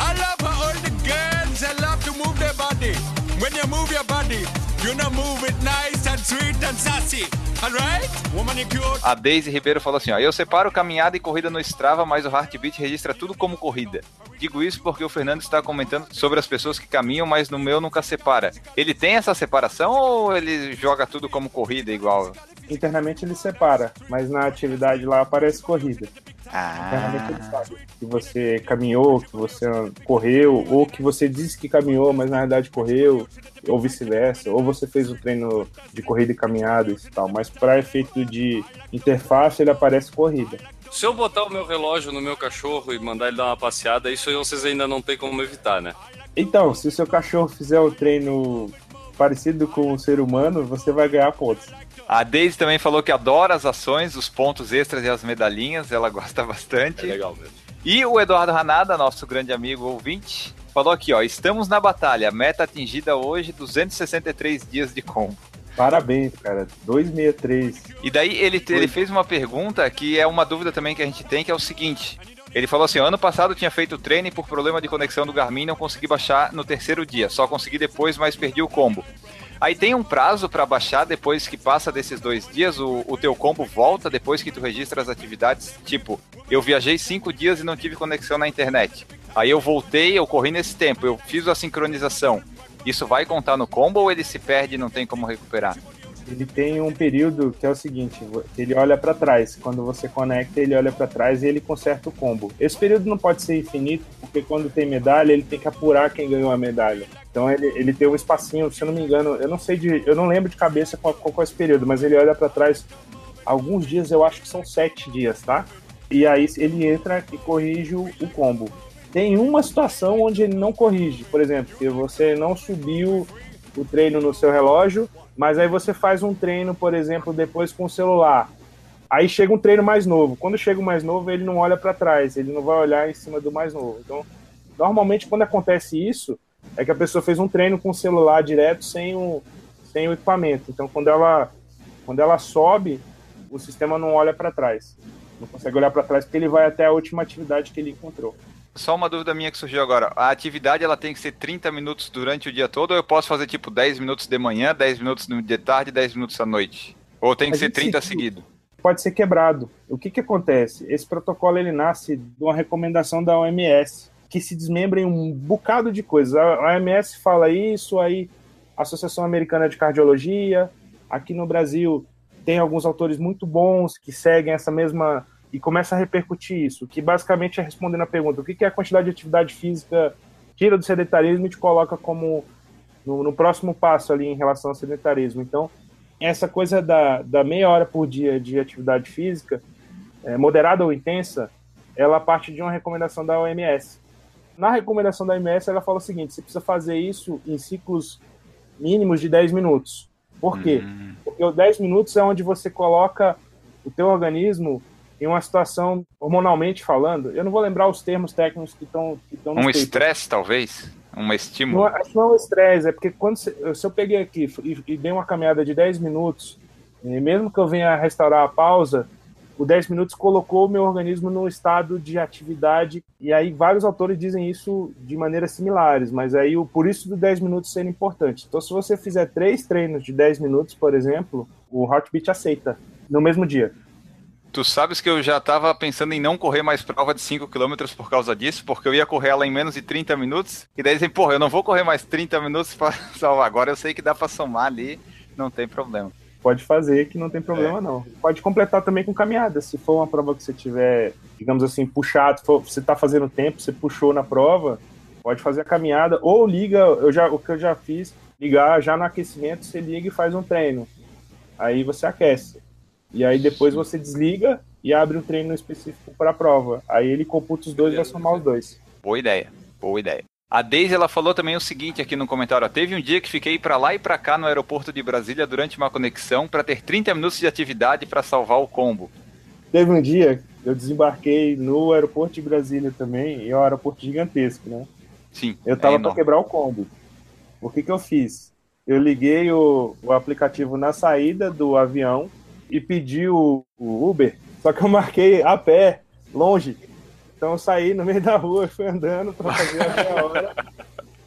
I love how all the girls they love to move their body. When you move your body, you know move it nice and sweet and sassy. Alright? Woman, cute. A Daisy Ribeiro falou assim: ó, eu separo caminhada e corrida no Strava, mas o Heartbeat registra tudo como corrida. Digo isso porque o Fernando está comentando sobre as pessoas que caminham, mas no meu nunca separa. Ele tem essa separação ou ele joga tudo como corrida igual? Internamente ele separa, mas na atividade lá aparece corrida. Ele Ah, sabe que você caminhou, que você correu, ou que você disse que caminhou, mas na verdade correu, ou vice-versa, ou você fez o treino de corrida e caminhada e tal. Mas para efeito de interface ele aparece corrida. Se eu botar o meu relógio no meu cachorro e mandar ele dar uma passeada, isso aí vocês ainda não tem como evitar, né? Então, se o seu cachorro fizer o treino parecido com o ser humano, você vai ganhar pontos. a Daisy também falou que adora as ações, os pontos extras e as medalhinhas, ela gosta bastante. É legal mesmo. E o Eduardo Ranada, nosso grande amigo ouvinte, falou aqui, ó, estamos na batalha, meta atingida hoje, 263 dias de combo. Parabéns, cara. 263. E daí ele, ele fez uma pergunta que é uma dúvida também que a gente tem, que é o seguinte. Ele falou assim, ano passado tinha feito o treino por problema de conexão do Garmin não consegui baixar no terceiro dia, só consegui depois, mas perdi o combo. Aí tem um prazo para baixar depois que passa desses dois dias, o, o teu combo volta depois que tu registra as atividades, tipo, eu viajei cinco dias e não tive conexão na internet. Aí eu voltei, eu corri nesse tempo, eu fiz a sincronização. Isso vai contar no combo ou ele se perde e não tem como recuperar? Ele tem um período que é o seguinte, ele olha para trás. Quando você conecta, ele olha para trás e ele conserta o combo. Esse período não pode ser infinito, porque quando tem medalha, ele tem que apurar quem ganhou a medalha. Então ele, ele tem um espacinho, se eu não me engano, eu não sei de, eu não lembro de cabeça qual, qual é esse período, mas ele olha para trás alguns dias, eu acho que são sete dias, tá? E aí ele entra e corrige o, o combo. Tem uma situação onde ele não corrige, por exemplo, que você não subiu o treino no seu relógio, mas aí você faz um treino, por exemplo, depois com o celular. Aí chega um treino mais novo. Quando chega o mais novo, ele não olha para trás, ele não vai olhar em cima do mais novo. Então, normalmente quando acontece isso, é que a pessoa fez um treino com o celular direto sem o, sem o equipamento. Então, quando ela quando ela sobe, o sistema não olha para trás. Não consegue olhar para trás porque ele vai até a última atividade que ele encontrou. Só uma dúvida minha que surgiu agora. A atividade ela tem que ser 30 minutos durante o dia todo ou eu posso fazer tipo 10 minutos de manhã, 10 minutos de tarde e 10 minutos à noite? Ou tem que A ser gente 30 se- seguido? pode ser quebrado. O que, que acontece? Esse protocolo ele nasce de uma recomendação da OMS, que se desmembra em um bocado de coisas. A OMS fala isso, aí a Associação Americana de Cardiologia, aqui no Brasil tem alguns autores muito bons que seguem essa mesma e começa a repercutir isso, que basicamente é respondendo a pergunta: o que, que é a quantidade de atividade física tira do sedentarismo e te coloca como no, no próximo passo ali em relação ao sedentarismo. Então, essa coisa da, da meia hora por dia de atividade física, é, moderada ou intensa, ela parte de uma recomendação da OMS. Na recomendação da OMS, ela fala o seguinte: você precisa fazer isso em ciclos mínimos de 10 minutos. Por quê? Hum, Porque os 10 minutos é onde você coloca o teu organismo em uma situação, hormonalmente falando, eu não vou lembrar os termos técnicos que estão que estão um estresse, talvez? Um Não, estímulo? é- acho que não é um estresse, é porque quando se, se eu peguei aqui e, e dei uma caminhada de 10 minutos, e mesmo que eu venha restaurar a pausa, o 10 minutos colocou o meu organismo num estado de atividade, e aí vários autores dizem isso de maneiras similares, mas aí o, por isso do 10 minutos ser importante. Então, se você fizer três treinos de 10 minutos, por exemplo, o Heartbeat aceita no mesmo dia. Tu sabes que eu já tava pensando em não correr mais prova de 5 km por causa disso, porque eu ia correr ela em menos de 30 minutos, e daí dizem, porra, eu não vou correr mais 30 minutos pra salvar. Agora eu sei que dá pra somar ali, não tem problema. Pode fazer que não tem problema, É. não. Pode completar também com caminhada. Se for uma prova que você tiver, digamos assim, puxado, for- você está fazendo tempo, você puxou na prova, pode fazer a caminhada. Ou liga, eu já, o que eu já fiz, ligar já no aquecimento, você liga e faz um treino. Aí você aquece. E aí depois você desliga e abre um treino específico para a prova. Aí ele computa os dois e vai somar os dois. Boa ideia, boa ideia. A Deise ela falou também o seguinte aqui no comentário: ó, teve um dia que fiquei pra lá e pra cá no aeroporto de Brasília durante uma conexão pra ter 30 minutos de atividade pra salvar o combo. Teve um dia, eu desembarquei no aeroporto de Brasília também, e é um aeroporto gigantesco, né? Sim, Eu é tava para enorme. quebrar o combo. O que que eu fiz? Eu liguei o, o aplicativo na saída do avião e pedi o, o Uber, só que eu marquei a pé, longe. Então eu saí no meio da rua, fui andando para fazer a meia hora.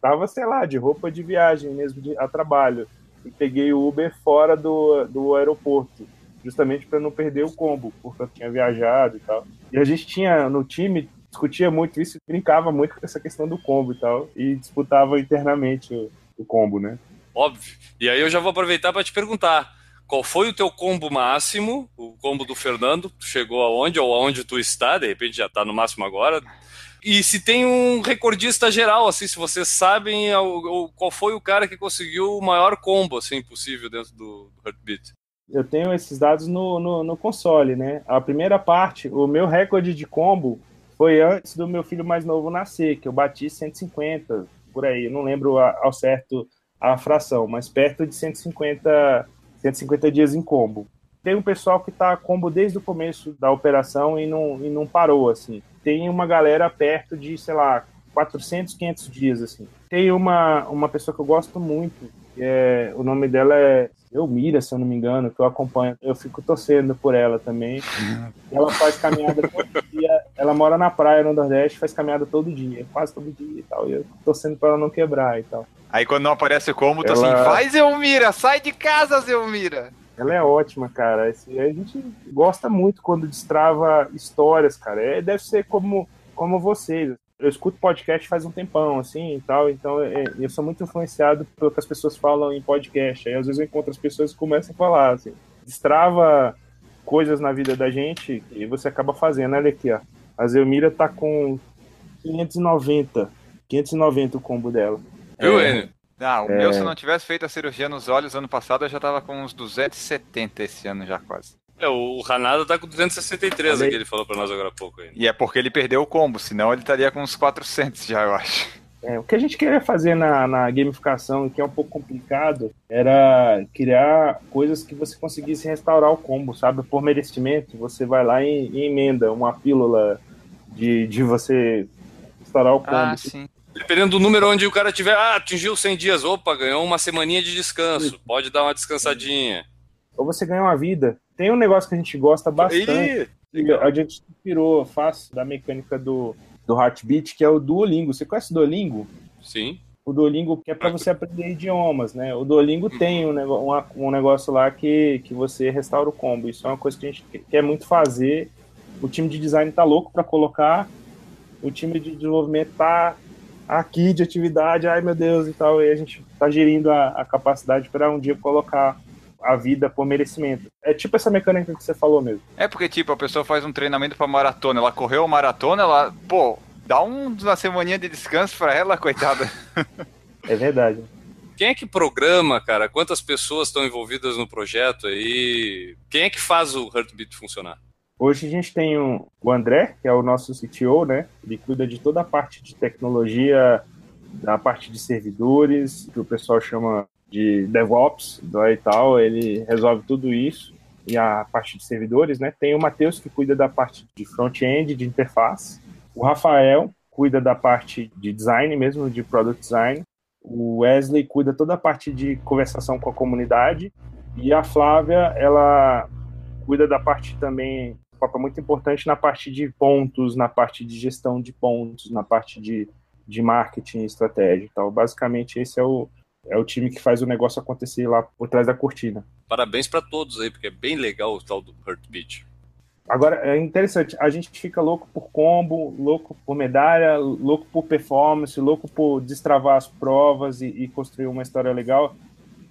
Tava, sei lá, de roupa de viagem mesmo, de, a trabalho. e peguei o Uber fora do, do aeroporto, justamente para não perder o combo, porque eu tinha viajado e tal. E a gente tinha no time discutia muito isso, brincava muito com essa questão do combo e tal, e disputava internamente o, o combo, né? Óbvio. E aí eu já vou aproveitar para te perguntar. Qual foi o teu combo máximo? O combo do Fernando? Tu chegou aonde ou aonde tu está? De repente já está no máximo agora. E se tem um recordista geral, assim, se vocês sabem qual foi o cara que conseguiu o maior combo, assim, possível dentro do Heartbeat. Eu tenho esses dados no, no, no console, né? A primeira parte, o meu recorde de combo foi antes do meu filho mais novo nascer, que eu bati 150, por aí. Eu não lembro ao certo a fração, mas perto de 150, 150 dias em combo. Tem um pessoal que está combo desde o começo da operação e não, e não parou, assim. Tem uma galera perto de, sei lá, 400, 500 dias, assim. Tem uma, uma pessoa que eu gosto muito, é, o nome dela é Elmira, se eu não me engano, que eu acompanho. Eu fico torcendo por ela também. Ela faz caminhada todo dia. Ela mora na praia no Nordeste, faz caminhada todo dia, quase todo dia e tal. E eu torcendo para ela não quebrar e tal. Aí quando não aparece o combo, tu Ela- assim, faz Elmira, sai de casa, Elmira. Ela é ótima, cara. A gente gosta muito quando destrava histórias, cara. É, deve ser como, como vocês. Eu escuto podcast faz um tempão, assim, e tal, então é, eu sou muito influenciado pelo que as pessoas falam em podcast. Aí às vezes eu encontro as pessoas que começam a falar, assim. Destrava coisas na vida da gente e você acaba fazendo. Olha aqui, ó. A Zelmira tá com 590. 590 o combo dela. Viu, É. Enio? Ah, o meu, se eu não tivesse feito a cirurgia nos olhos ano passado, eu já tava com uns 270 esse ano já quase. É, o Ranada tá com 263 Olha aí. aqui, ele falou pra nós agora há pouco. Aí. E é porque ele perdeu o combo, senão ele estaria com uns 400 já, eu acho. É, o que a gente queria fazer na, na gamificação, que é um pouco complicado, era criar coisas que você conseguisse restaurar o combo, sabe? Por merecimento, você vai lá e, e emenda uma pílula de, de você restaurar o combo. Ah, sim. Dependendo do número onde o cara tiver, ah, atingiu 100 dias, opa, ganhou uma semaninha de descanso, pode dar uma descansadinha. Ou você ganha uma vida. Tem um negócio que a gente gosta bastante, que a gente inspirou fácil da mecânica do, do Heartbeat, que é o Duolingo. Você conhece o Duolingo? Sim. o Duolingo que é para você aprender idiomas, né? O Duolingo tem um, uma- um negócio lá que, que você restaura o combo. Isso é uma coisa que a gente quer muito fazer. O time de design tá louco para colocar. O time de desenvolvimento tá aqui de atividade, ai meu Deus e tal. E a gente tá gerindo a, a capacidade para um dia colocar a vida por merecimento. É tipo essa mecânica que você falou mesmo. É porque, tipo, a pessoa faz um treinamento pra maratona, ela correu a maratona, ela, pô, dá um, uma semaninha de descanso pra ela, coitada. É verdade. Quem é que programa, cara? Quantas pessoas estão envolvidas no projeto aí? Quem é que faz o Heartbeat funcionar? Hoje a gente tem um- o André, que é o nosso CTO, né? Ele cuida de toda a parte de tecnologia, da parte de servidores, que o pessoal chama de DevOps né, e tal. Ele resolve tudo isso. E a parte de servidores, né? Tem o Matheus, que cuida da parte de front-end, de interface. O Rafael cuida da parte de design mesmo, de product design. O Wesley cuida toda a parte de conversação com a comunidade. E a Flávia, ela cuida da parte também, um papel muito importante na parte de pontos, na parte de gestão de pontos, na parte de, de marketing e estratégia. Então, basicamente, esse é o, é o time que faz o negócio acontecer lá por trás da cortina. Parabéns pra todos aí, porque é bem legal o tal do Heartbeat. Agora, é interessante, a gente fica louco por combo, louco por medalha, louco por performance, louco por destravar as provas e, e construir uma história legal.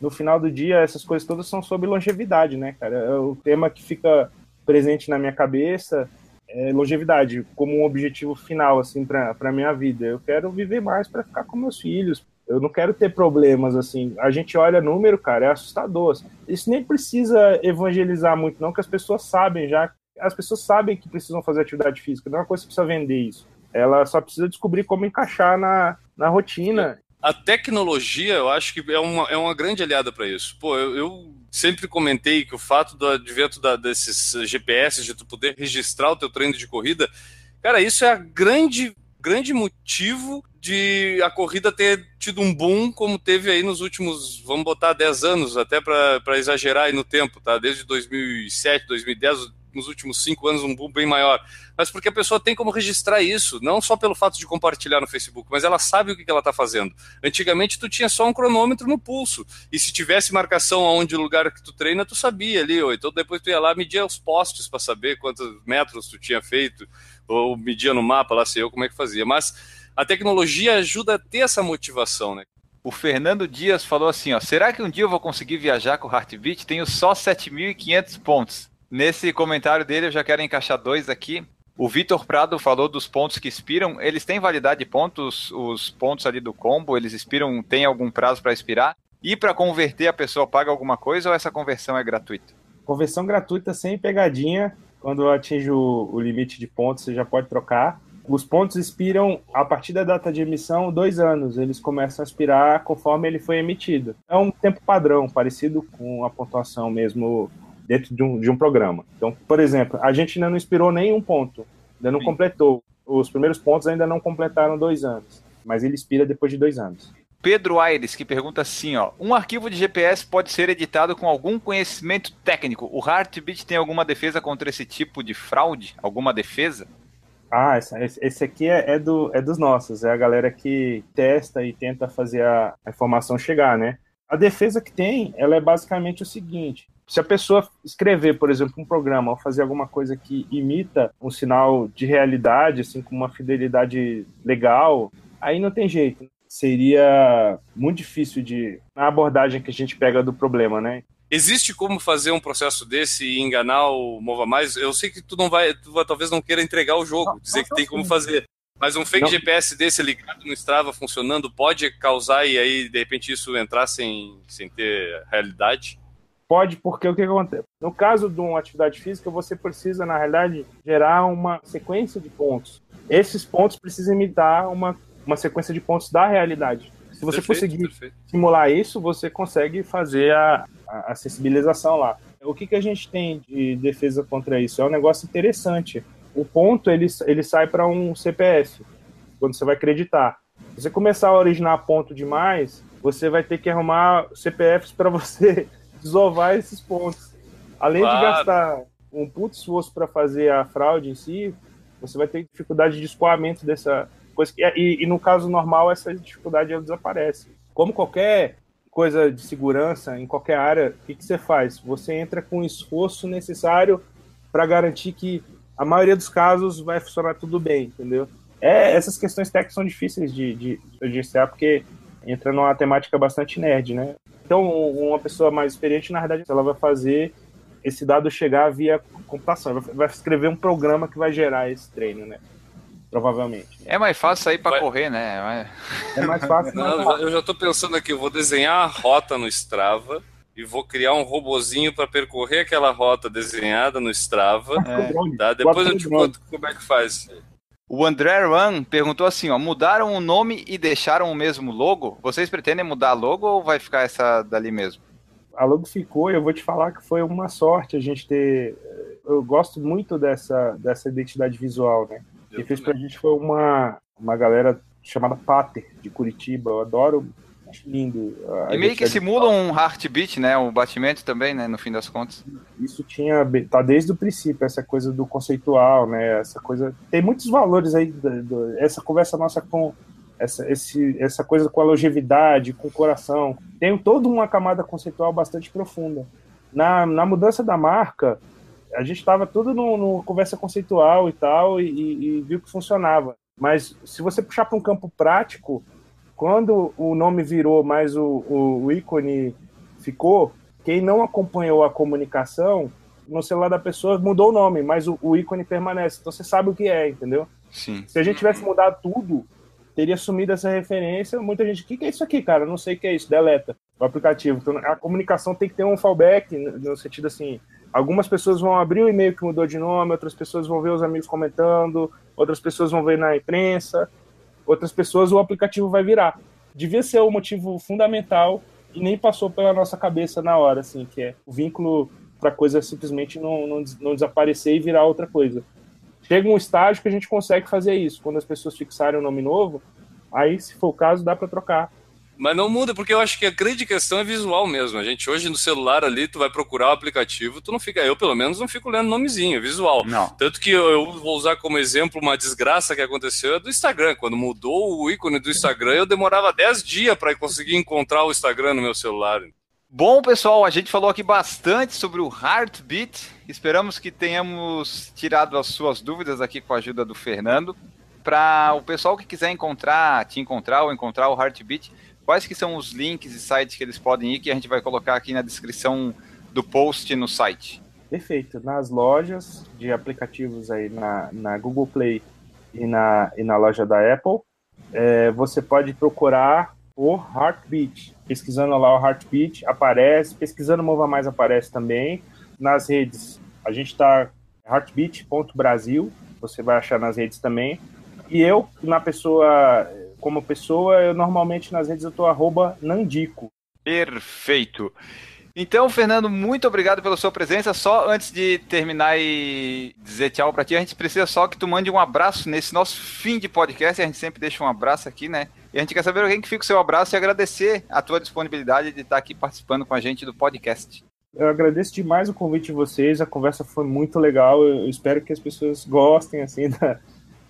No final do dia, essas coisas todas são sobre longevidade, né, cara? É o tema que fica presente na minha cabeça é longevidade, como um objetivo final, assim, para a minha vida. Eu quero viver mais para ficar com meus filhos. Eu não quero ter problemas, assim. A gente olha número, cara, é assustador. Isso nem precisa evangelizar muito, não, que as pessoas sabem já as pessoas sabem que precisam fazer atividade física, não é uma coisa que precisa vender isso. Ela só precisa descobrir como encaixar na, na rotina. A tecnologia, eu acho que é uma, é uma grande aliada para isso. Pô, eu, eu sempre comentei que o fato do advento da, desses GPS, de tu poder registrar o teu treino de corrida, cara, isso é a grande, grande motivo de a corrida ter tido um boom como teve aí nos últimos, vamos botar 10 anos, até para exagerar aí no tempo, tá? Desde 2007, 2010, nos últimos cinco anos um boom bem maior, mas porque a pessoa tem como registrar isso, não só pelo fato de compartilhar no Facebook, mas ela sabe o que ela está fazendo. Antigamente tu tinha só um cronômetro no pulso, e se tivesse marcação aonde o lugar que tu treina, tu sabia ali, ou então depois tu ia lá medir os postes para saber quantos metros tu tinha feito, ou media no mapa, lá sei eu como é que fazia. Mas a tecnologia ajuda a ter essa motivação, né? O Fernando Dias falou assim, ó, será que um dia eu vou conseguir viajar com o Heartbeat? Tenho só 7.500 pontos. Nesse comentário dele eu já quero encaixar dois aqui. O Vitor Prado falou dos pontos que expiram. Eles têm validade de pontos, os pontos ali do combo, eles expiram, tem algum prazo para expirar? E para converter a pessoa paga alguma coisa ou essa conversão é gratuita? Conversão gratuita sem pegadinha. Quando atinge o, o limite de pontos, você já pode trocar. Os pontos expiram a partir da data de emissão dois anos. Eles começam a expirar conforme ele foi emitido. É um tempo padrão, parecido com a pontuação mesmo dentro de um, de um programa. Então, por exemplo, a gente ainda não expirou nenhum ponto, ainda não Sim. completou. Os primeiros pontos ainda não completaram dois anos, mas ele expira depois de dois anos. Pedro Aires, que pergunta assim, ó, um arquivo de GPS pode ser editado com algum conhecimento técnico. O Heartbeat tem alguma defesa contra esse tipo de fraude? Alguma defesa? Ah, esse aqui é, é, do, é dos nossos, é a galera que testa e tenta fazer a, a informação chegar, né? A defesa que tem, ela é basicamente o seguinte: se a pessoa escrever, por exemplo, um programa ou fazer alguma coisa que imita um sinal de realidade, assim, com uma fidelidade legal, aí não tem jeito. Seria muito difícil de. na abordagem que a gente pega do problema, né? Existe como fazer um processo desse e enganar o Mova Mais? Eu sei que tu não vai, tu talvez não queira entregar o jogo, não, dizer não, que tem como fazer. Mas um fake não. GPS desse ligado no Strava funcionando pode causar e aí de repente isso entrar sem, sem ter realidade? Pode, porque o que acontece? No caso de uma atividade física, você precisa, na realidade, gerar uma sequência de pontos. Esses pontos precisam imitar uma, uma sequência de pontos da realidade. Se você perfeito, conseguir perfeito. simular isso, você consegue fazer a, a, sensibilização lá. O que, que a gente tem de defesa contra isso? É um negócio interessante. O ponto ele, ele sai para um CPF, quando você vai acreditar. Se você começar a originar ponto demais, você vai ter que arrumar CPFs para você desovar esses pontos. Além claro. de gastar um puto esforço para fazer a fraude em si, você vai ter dificuldade de escoamento dessa coisa. E, e no caso normal, essa dificuldade ela desaparece. Como qualquer coisa de segurança em qualquer área, o que, que você faz? Você entra com o esforço necessário para garantir que a maioria dos casos vai funcionar tudo bem, entendeu? É, essas questões técnicas são difíceis de, de, de porque entra numa temática bastante nerd, né? Então, uma pessoa mais experiente, na verdade, ela vai fazer esse dado chegar via computação, vai escrever um programa que vai gerar esse treino, né? Provavelmente. É mais fácil sair para correr, né? É mais fácil. Não, eu já estou pensando aqui, eu vou desenhar a rota no Strava e vou criar um robozinho para percorrer aquela rota desenhada no Strava. É. Tá? Depois eu te conto como é que faz. O André Run perguntou assim, ó, mudaram o nome e deixaram o mesmo logo? Vocês pretendem mudar a logo ou vai ficar essa dali mesmo? A logo ficou e eu vou te falar que foi uma sorte a gente ter... Eu gosto muito dessa, dessa identidade visual, né? Quem fez pra gente foi uma, uma galera chamada Pater, de Curitiba. Eu adoro, acho lindo. E meio que simula um heartbeat, né? O batimento também, né? No fim das contas. Isso tinha. tá desde o princípio, essa coisa do conceitual, né? Essa coisa. Tem muitos valores aí. Do, do, essa conversa nossa com. Essa, esse, essa coisa com a longevidade, com o coração. Tem toda uma camada conceitual bastante profunda. Na, na mudança da marca, a gente estava tudo no, no, conversa conceitual e tal, e, e, viu que funcionava. Mas se você puxar para um campo prático, quando o nome virou, mas o, o, o, ícone ficou, quem não acompanhou a comunicação, no celular da pessoa mudou o nome, mas o, o ícone permanece. Então você sabe o que é, entendeu? Sim. Se a gente tivesse mudado tudo, teria sumido essa referência. Muita gente, o que, que é isso aqui, cara? não sei o que é isso, deleta o aplicativo. Então a comunicação tem que ter um fallback, no sentido assim, Algumas pessoas vão abrir o e-mail que mudou de nome, outras pessoas vão ver os amigos comentando, outras pessoas vão ver na imprensa, outras pessoas o aplicativo vai virar. Devia ser o motivo fundamental e nem passou pela nossa cabeça na hora, assim, que é o vínculo para coisa simplesmente não, não, não desaparecer e virar outra coisa. Chega um estágio que a gente consegue fazer isso. Quando as pessoas fixarem o um nome novo, aí, se for o caso, dá para trocar Mas não muda, porque eu acho que a grande questão é visual mesmo. A gente hoje no celular ali, tu vai procurar o aplicativo, tu não fica, eu pelo menos não fico lendo nomezinho, é visual. Não. Tanto que eu, eu vou usar como exemplo uma desgraça que aconteceu é do Instagram. Quando mudou o ícone do Instagram, eu demorava 10 dias para conseguir encontrar o Instagram no meu celular. Bom, pessoal, a gente falou aqui bastante sobre o Heartbeat. Esperamos que tenhamos tirado as suas dúvidas aqui com a ajuda do Fernando. Para o pessoal que quiser encontrar, te encontrar ou encontrar o Heartbeat, quais que são os links e sites que eles podem ir que a gente vai colocar aqui na descrição do post no site? Perfeito. Nas lojas de aplicativos aí na, na Google Play e na, e na loja da Apple, é, você pode procurar por Heartbeat. Pesquisando lá o Heartbeat, aparece. Pesquisando Mova Mais aparece também. Nas redes, a gente está heartbeat.brasil, você vai achar nas redes também. E eu, na pessoa, como pessoa, eu normalmente nas redes eu tô arroba Nandico. Perfeito. Então, Fernando, muito obrigado pela sua presença. Só antes de terminar e dizer tchau para ti, a gente precisa só que tu mande um abraço nesse nosso fim de podcast. A gente sempre deixa um abraço aqui, né? E a gente quer saber alguém que fica o seu abraço e agradecer a tua disponibilidade de estar aqui participando com a gente do podcast. Eu agradeço demais o convite de vocês, a conversa foi muito legal. Eu espero que as pessoas gostem, assim, da...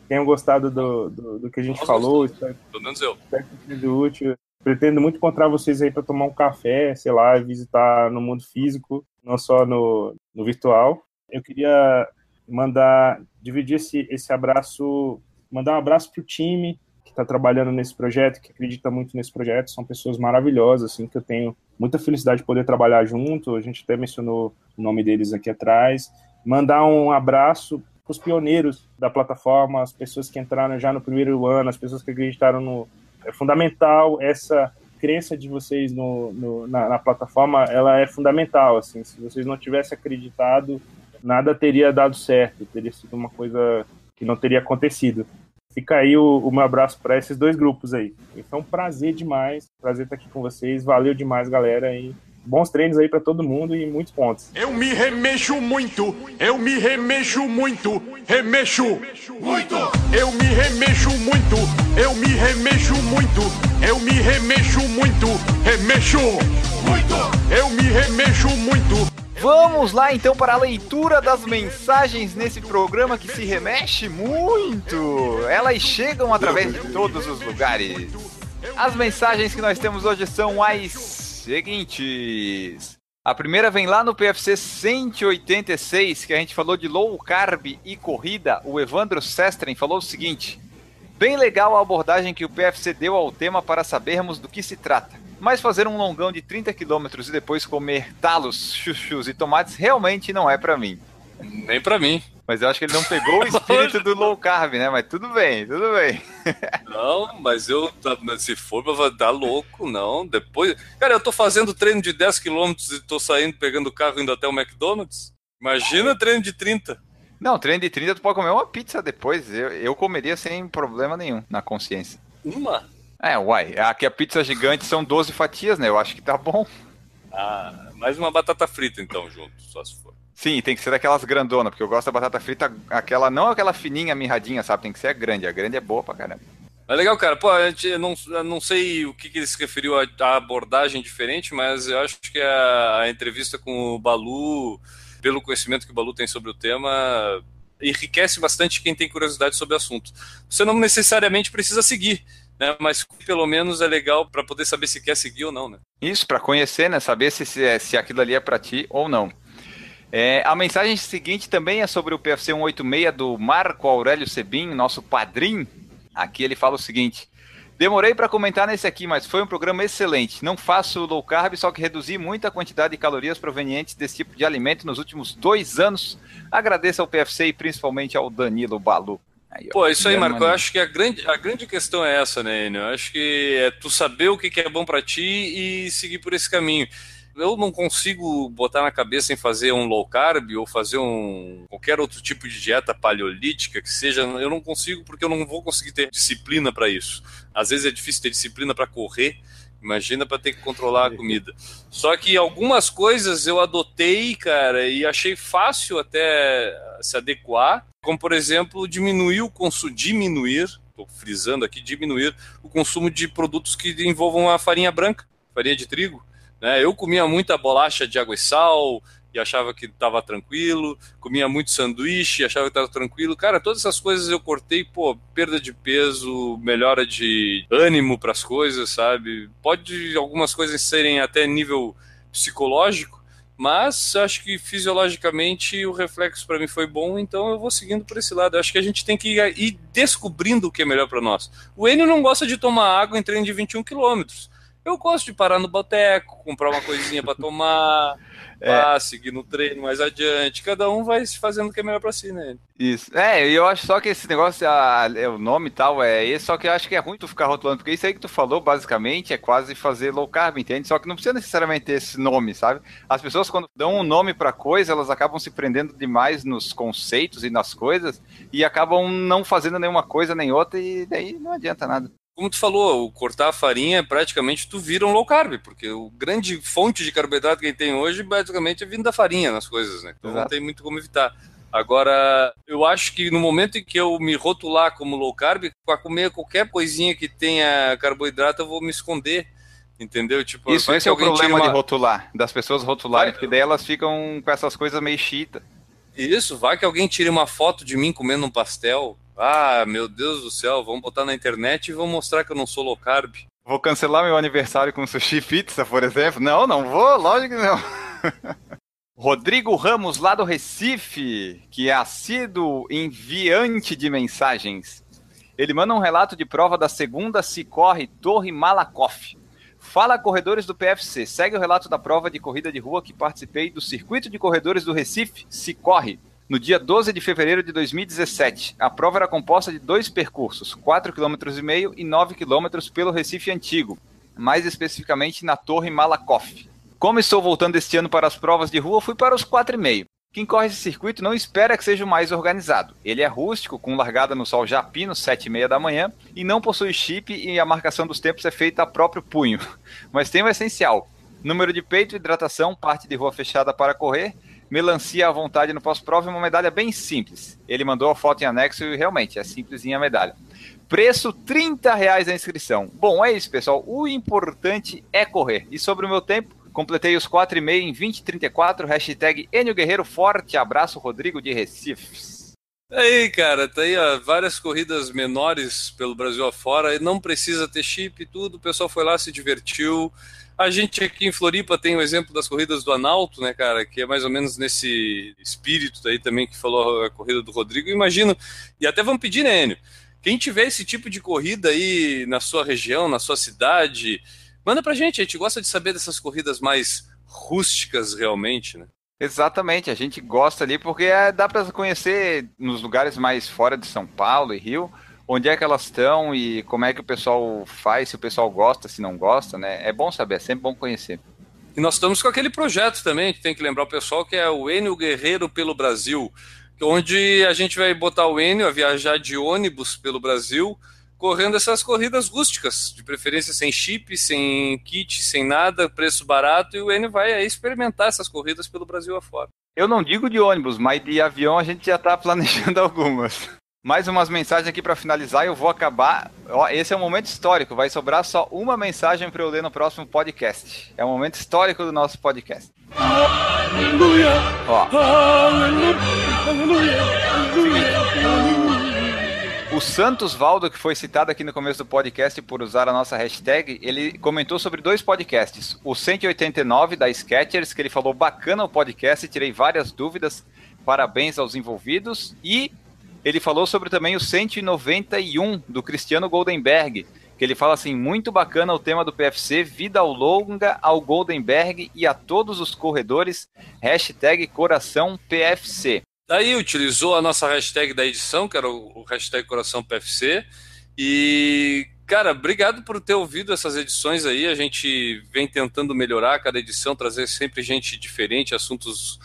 tenham gostado do, do, do que a gente Nós falou. gostamos. Espero, Pelo menos eu. espero que útil. Pretendo muito encontrar vocês aí para tomar um café, sei lá, visitar no mundo físico, não só no, no virtual. Eu queria mandar, dividir esse, esse abraço, mandar um abraço pro time que está trabalhando nesse projeto, que acredita muito nesse projeto. São pessoas maravilhosas, assim, que eu tenho muita felicidade de poder trabalhar junto. A gente até mencionou o nome deles aqui atrás. Mandar um abraço para os pioneiros da plataforma, as pessoas que entraram já no primeiro ano, as pessoas que acreditaram no. É fundamental essa crença de vocês no, no- na, na plataforma, ela é fundamental. Assim, se vocês não tivessem acreditado, nada teria dado certo, teria sido uma coisa que não teria acontecido. Fica aí o, o meu abraço para esses dois grupos aí. E um prazer demais, prazer estar aqui com vocês. Valeu demais, galera. E bons treinos aí para todo mundo e muitos pontos. Eu me remexo muito, eu me remexo muito, remexo muito. Eu me remexo muito, eu me remexo muito, eu me remexo muito, remexo muito. Eu me remexo muito. Vamos lá então para a leitura das mensagens nesse programa que se remexe muito. Elas chegam através de todos os lugares. As mensagens que nós temos hoje são as seguintes. A primeira vem lá no PFC 186, que a gente falou de low carb e corrida. O Evandro Sestren falou o seguinte: Bem legal a abordagem que o PFC deu ao tema para sabermos do que se trata. Mas fazer um longão de 30 km e depois comer talos, chuchus e tomates realmente não é pra mim. Nem pra mim. Mas eu acho que ele não pegou o espírito do low carb, né? Mas tudo bem, tudo bem. Não, mas eu, tá, se for pra dar louco, não. Depois. Cara, eu tô fazendo treino de 10 km e tô saindo, pegando o carro indo até o McDonald's. Imagina treino de 30. Não, treino de 30 tu pode comer uma pizza depois. Eu, eu comeria sem problema nenhum na consciência. Uma. É, uai, aqui a pizza gigante são 12 fatias, né? Eu acho que tá bom. Ah, mais uma batata frita então, junto, só se for. Sim, tem que ser daquelas grandonas, porque eu gosto da batata frita, aquela, não aquela fininha, mirradinha, sabe? Tem que ser a grande. A grande é boa pra caramba. Mas legal, cara. Pô, a gente, eu não, eu não sei o que, que ele se referiu à, à abordagem diferente, mas eu acho que a, a entrevista com o Balu, pelo conhecimento que o Balu tem sobre o tema, enriquece bastante quem tem curiosidade sobre o assunto. Você não necessariamente precisa seguir, né? Mas pelo menos é legal para poder saber se quer seguir ou não, né? Isso, pra conhecer, né? Saber se, se, é- se aquilo ali é pra ti ou não. É, a mensagem seguinte também é sobre o PFC 186 do Marco Aurélio Sebin, nosso padrinho. Aqui ele fala o seguinte: Demorei para comentar nesse aqui, mas foi um programa excelente. Não faço low carb, só que reduzi muito a quantidade de calorias provenientes desse tipo de alimento nos últimos dois anos. Agradeço ao PFC e principalmente ao Danilo Balu. Aí, Pô, é isso aí, Marco. Eu acho que a grande, a grande questão é essa, né, Enio? Eu acho que é tu saber o que que é bom pra ti e seguir por esse caminho. Eu não consigo botar na cabeça em fazer um low carb ou fazer um qualquer outro tipo de dieta paleolítica que seja. Eu não consigo porque eu não vou conseguir ter disciplina pra isso. Às vezes é difícil ter disciplina pra correr. Imagina pra ter que controlar a comida. Só que algumas coisas eu adotei, cara, e achei fácil até se adequar, como por exemplo, diminuir o consumo, diminuir estou frisando aqui, diminuir o consumo de produtos que envolvam a farinha branca, farinha de trigo. Né? Eu comia muita bolacha de água e sal, e achava que estava tranquilo, comia muito sanduíche, achava que estava tranquilo. Cara, todas essas coisas eu cortei, pô, perda de peso, melhora de ânimo para as coisas, sabe? Pode algumas coisas serem até nível psicológico, mas acho que fisiologicamente o reflexo para mim foi bom, então eu vou seguindo por esse lado. Acho que a gente tem que ir descobrindo o que é melhor para nós. O Enio não gosta de tomar água em treino de 21 quilômetros. Eu gosto de parar no boteco, comprar uma coisinha para tomar, é. seguir no treino mais adiante. Cada um vai fazendo o que é melhor para si, né? Isso. É, eu acho só que esse negócio, a, é, o nome e tal, é esse, só que eu acho que é ruim tu ficar rotulando, porque isso aí que tu falou, basicamente, é quase fazer low carb, entende? Só que não precisa necessariamente ter esse nome, sabe? As pessoas, quando dão um nome pra coisa, elas acabam se prendendo demais nos conceitos e nas coisas, e acabam não fazendo nenhuma coisa nem outra, e daí não adianta nada como tu falou, cortar a farinha, praticamente tu vira um low carb, porque o grande fonte de carboidrato que a gente tem hoje, basicamente, é vindo da farinha nas coisas, né? Então Exato. não tem muito como evitar. Agora, eu acho que no momento em que eu me rotular como low carb, para comer qualquer coisinha que tenha carboidrato, eu vou me esconder. Entendeu? Tipo, Isso, esse é o problema uma... de rotular, das pessoas rotularem, vai, porque daí elas ficam com essas coisas meio chita. Isso, vai que alguém tire uma foto de mim comendo um pastel, ah, meu Deus do céu, vamos botar na internet e vamos mostrar que eu não sou low carb. Vou cancelar meu aniversário com sushi pizza, por exemplo? Não, não vou, lógico que não. Rodrigo Ramos, lá do Recife, que é assíduo enviante de mensagens. Ele manda um relato de prova da segunda Cicorre Torre Malakoff. Fala, corredores do PFC. Segue o relato da prova de corrida de rua que participei do Circuito de Corredores do Recife, Cicorre no dia 12 de fevereiro de 2017. A prova era composta de dois percursos, 4,5 km e 9 km pelo Recife Antigo, mais especificamente na Torre Malakoff. Como estou voltando este ano para as provas de rua, fui para os 4,5. Quem corre esse circuito não espera que seja o mais organizado. Ele é rústico, com largada no sol já pino, 7h30 da manhã, e não possui chip e a marcação dos tempos é feita a próprio punho. Mas tem o essencial: número de peito, hidratação, parte de rua fechada para correr, melancia à vontade no pós-prova uma medalha bem simples. Ele mandou a foto em anexo e realmente é simplesinha a medalha. Preço 30 reais a inscrição. Bom, é isso, pessoal. O importante é correr. E sobre o meu tempo, completei os 4,5 em 2034. Hashtag Enio Guerreiro. Forte abraço, Rodrigo de Recife. Aí, cara, tá aí ó, várias corridas menores pelo Brasil afora. Não precisa ter chip e tudo. O pessoal foi lá, se divertiu. A gente aqui em Floripa tem o exemplo das corridas do Analto, né, cara, que é mais ou menos nesse espírito aí também que falou a corrida do Rodrigo. Imagino, e até vamos pedir, né, Enio? Quem tiver esse tipo de corrida aí na sua região, na sua cidade, manda pra gente. A gente gosta de saber dessas corridas mais rústicas realmente, né? Exatamente, a gente gosta ali porque é, dá para conhecer nos lugares mais fora de São Paulo e Rio onde é que elas estão e como é que o pessoal faz, se o pessoal gosta, se não gosta, né? É bom saber, é sempre bom conhecer. E nós estamos com aquele projeto também, que tem que lembrar o pessoal, que é o Enio Guerreiro pelo Brasil, onde a gente vai botar o Enio a viajar de ônibus pelo Brasil, correndo essas corridas rústicas, de preferência sem chip, sem kit, sem nada, preço barato, e o Enio vai experimentar essas corridas pelo Brasil afora. Eu não digo de ônibus, mas de avião a gente já está planejando algumas. Mais umas mensagens aqui para finalizar. Eu vou acabar. Ó, esse é um momento histórico. Vai sobrar só uma mensagem para eu ler no próximo podcast. É um momento histórico do nosso podcast. Aleluia! Ó. Aleluia! Aleluia! O Santos Valdo, que foi citado aqui no começo do podcast por usar a nossa hashtag, ele comentou sobre dois podcasts. O 189 da Sketchers, que ele falou bacana o podcast, tirei várias dúvidas. Parabéns aos envolvidos. E ele falou sobre também o 191 do Cristiano Goldenberg, que ele fala assim, muito bacana o tema do PFC, vida longa ao Goldenberg e a todos os corredores, hashtag coração PFC. Daí utilizou a nossa hashtag da edição, que era o hashtag coração PFC, e Cara, obrigado por ter ouvido essas edições aí. A gente vem tentando melhorar cada edição, trazer sempre gente diferente, assuntos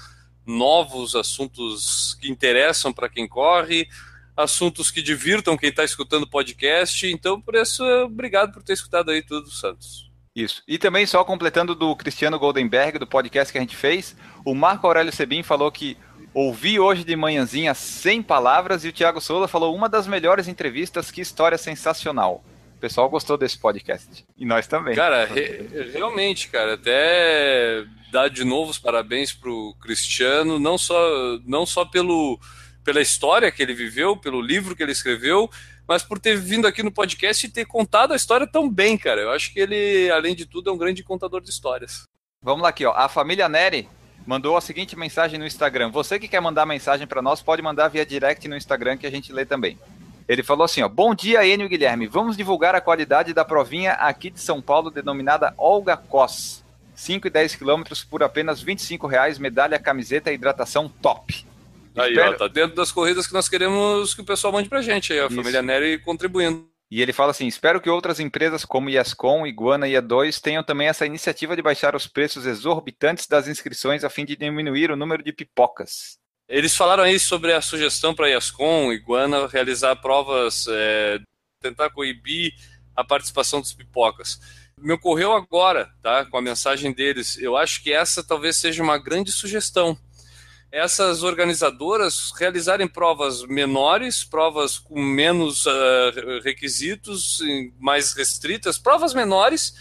novos, assuntos que interessam para quem corre, assuntos que divirtam quem está escutando podcast. Então, por isso, obrigado por ter escutado aí tudo, Santos. Isso. E também, só completando do Cristiano Goldenberg, do podcast que a gente fez, o Marco Aurélio Sebin falou que Ouvi hoje de manhãzinha sem palavras e o Thiago Souza falou uma das melhores entrevistas, que história sensacional. O pessoal gostou desse podcast. E nós também. Cara, re realmente, cara, até dar de novo os parabéns pro Cristiano, não só, não só pelo, pela história que ele viveu, pelo livro que ele escreveu, mas por ter vindo aqui no podcast e ter contado a história tão bem, cara. Eu acho que ele, além de tudo, é um grande contador de histórias. Vamos lá aqui, ó. A família Neri mandou a seguinte mensagem no Instagram. Você que quer mandar mensagem para nós, pode mandar via direct no Instagram que a gente lê também. Ele falou assim, ó, bom dia, Enio Guilherme. Vamos divulgar a qualidade da provinha aqui de São Paulo, denominada Olga Cos. 5 e 10 quilômetros por apenas 25 reais, medalha, camiseta e hidratação top. Aí, Espero... ó, tá dentro das corridas que nós queremos que o pessoal mande pra gente aí, a Isso. família Nery contribuindo. E ele fala assim: espero que outras empresas como Yascom, Iguana e A2 tenham também essa iniciativa de baixar os preços exorbitantes das inscrições a fim de diminuir o número de pipocas. Eles falaram aí sobre a sugestão para Yascom, Iguana realizar provas, é, tentar coibir a participação dos pipocas. Me ocorreu agora, tá, com a mensagem deles. Eu acho que essa talvez seja uma grande sugestão essas organizadoras realizarem provas menores, provas com menos uh, requisitos, mais restritas, provas menores,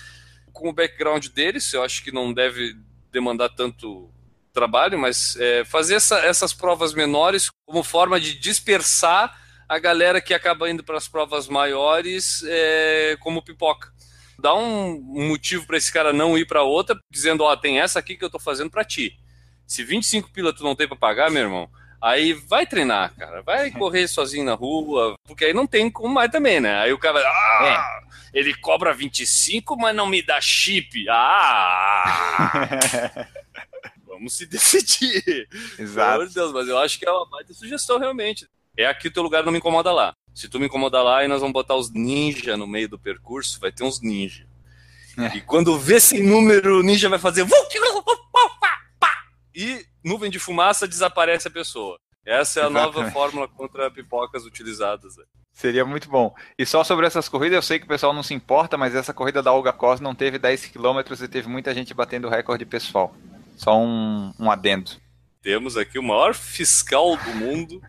com o background deles, eu acho que não deve demandar tanto trabalho, mas é, fazer essa, essas provas menores como forma de dispersar a galera que acaba indo para as provas maiores é, como pipoca. Dá um, motivo para esse cara não ir para outra, dizendo: Ó, oh, tem essa aqui que eu estou fazendo para ti se 25 pila tu não tem para pagar, meu irmão, aí vai treinar, cara. Vai correr sozinho na rua, porque aí não tem como mais também, né? Aí o cara vai, ah, é. ele cobra 25, mas não me dá chip. Ah! Vamos se decidir. Exato. Pelo Deus, mas eu acho que é uma baita sugestão, realmente. É aqui o teu lugar, não me incomoda lá. Se tu me incomoda lá, aí nós vamos botar os ninja no meio do percurso, vai ter uns ninja. É. E quando vê sem número, o ninja vai fazer e nuvem de fumaça desaparece a pessoa. Essa é a Exatamente. nova fórmula contra pipocas utilizadas. Seria muito bom. E só sobre essas corridas, eu sei que o pessoal não se importa, mas essa corrida da Olga Cos não teve 10 km e teve muita gente batendo o recorde pessoal. Só um, um adendo. Temos aqui o maior fiscal do mundo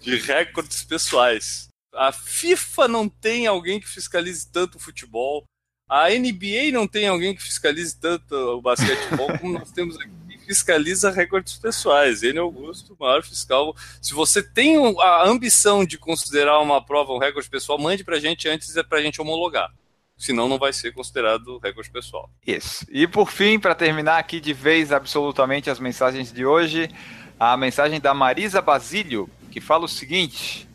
de recordes pessoais. A FIFA não tem alguém que fiscalize tanto o futebol. A NBA não tem alguém que fiscalize tanto o basquetebol como nós temos aqui fiscaliza recordes pessoais. Ele, Augusto, o maior fiscal. Se você tem a ambição de considerar uma prova um recorde pessoal, mande para a gente antes é para a gente homologar. Senão não vai ser considerado recorde pessoal. Isso. E por fim, para terminar aqui de vez absolutamente as mensagens de hoje, a mensagem da Marisa Basílio, que fala o seguinte: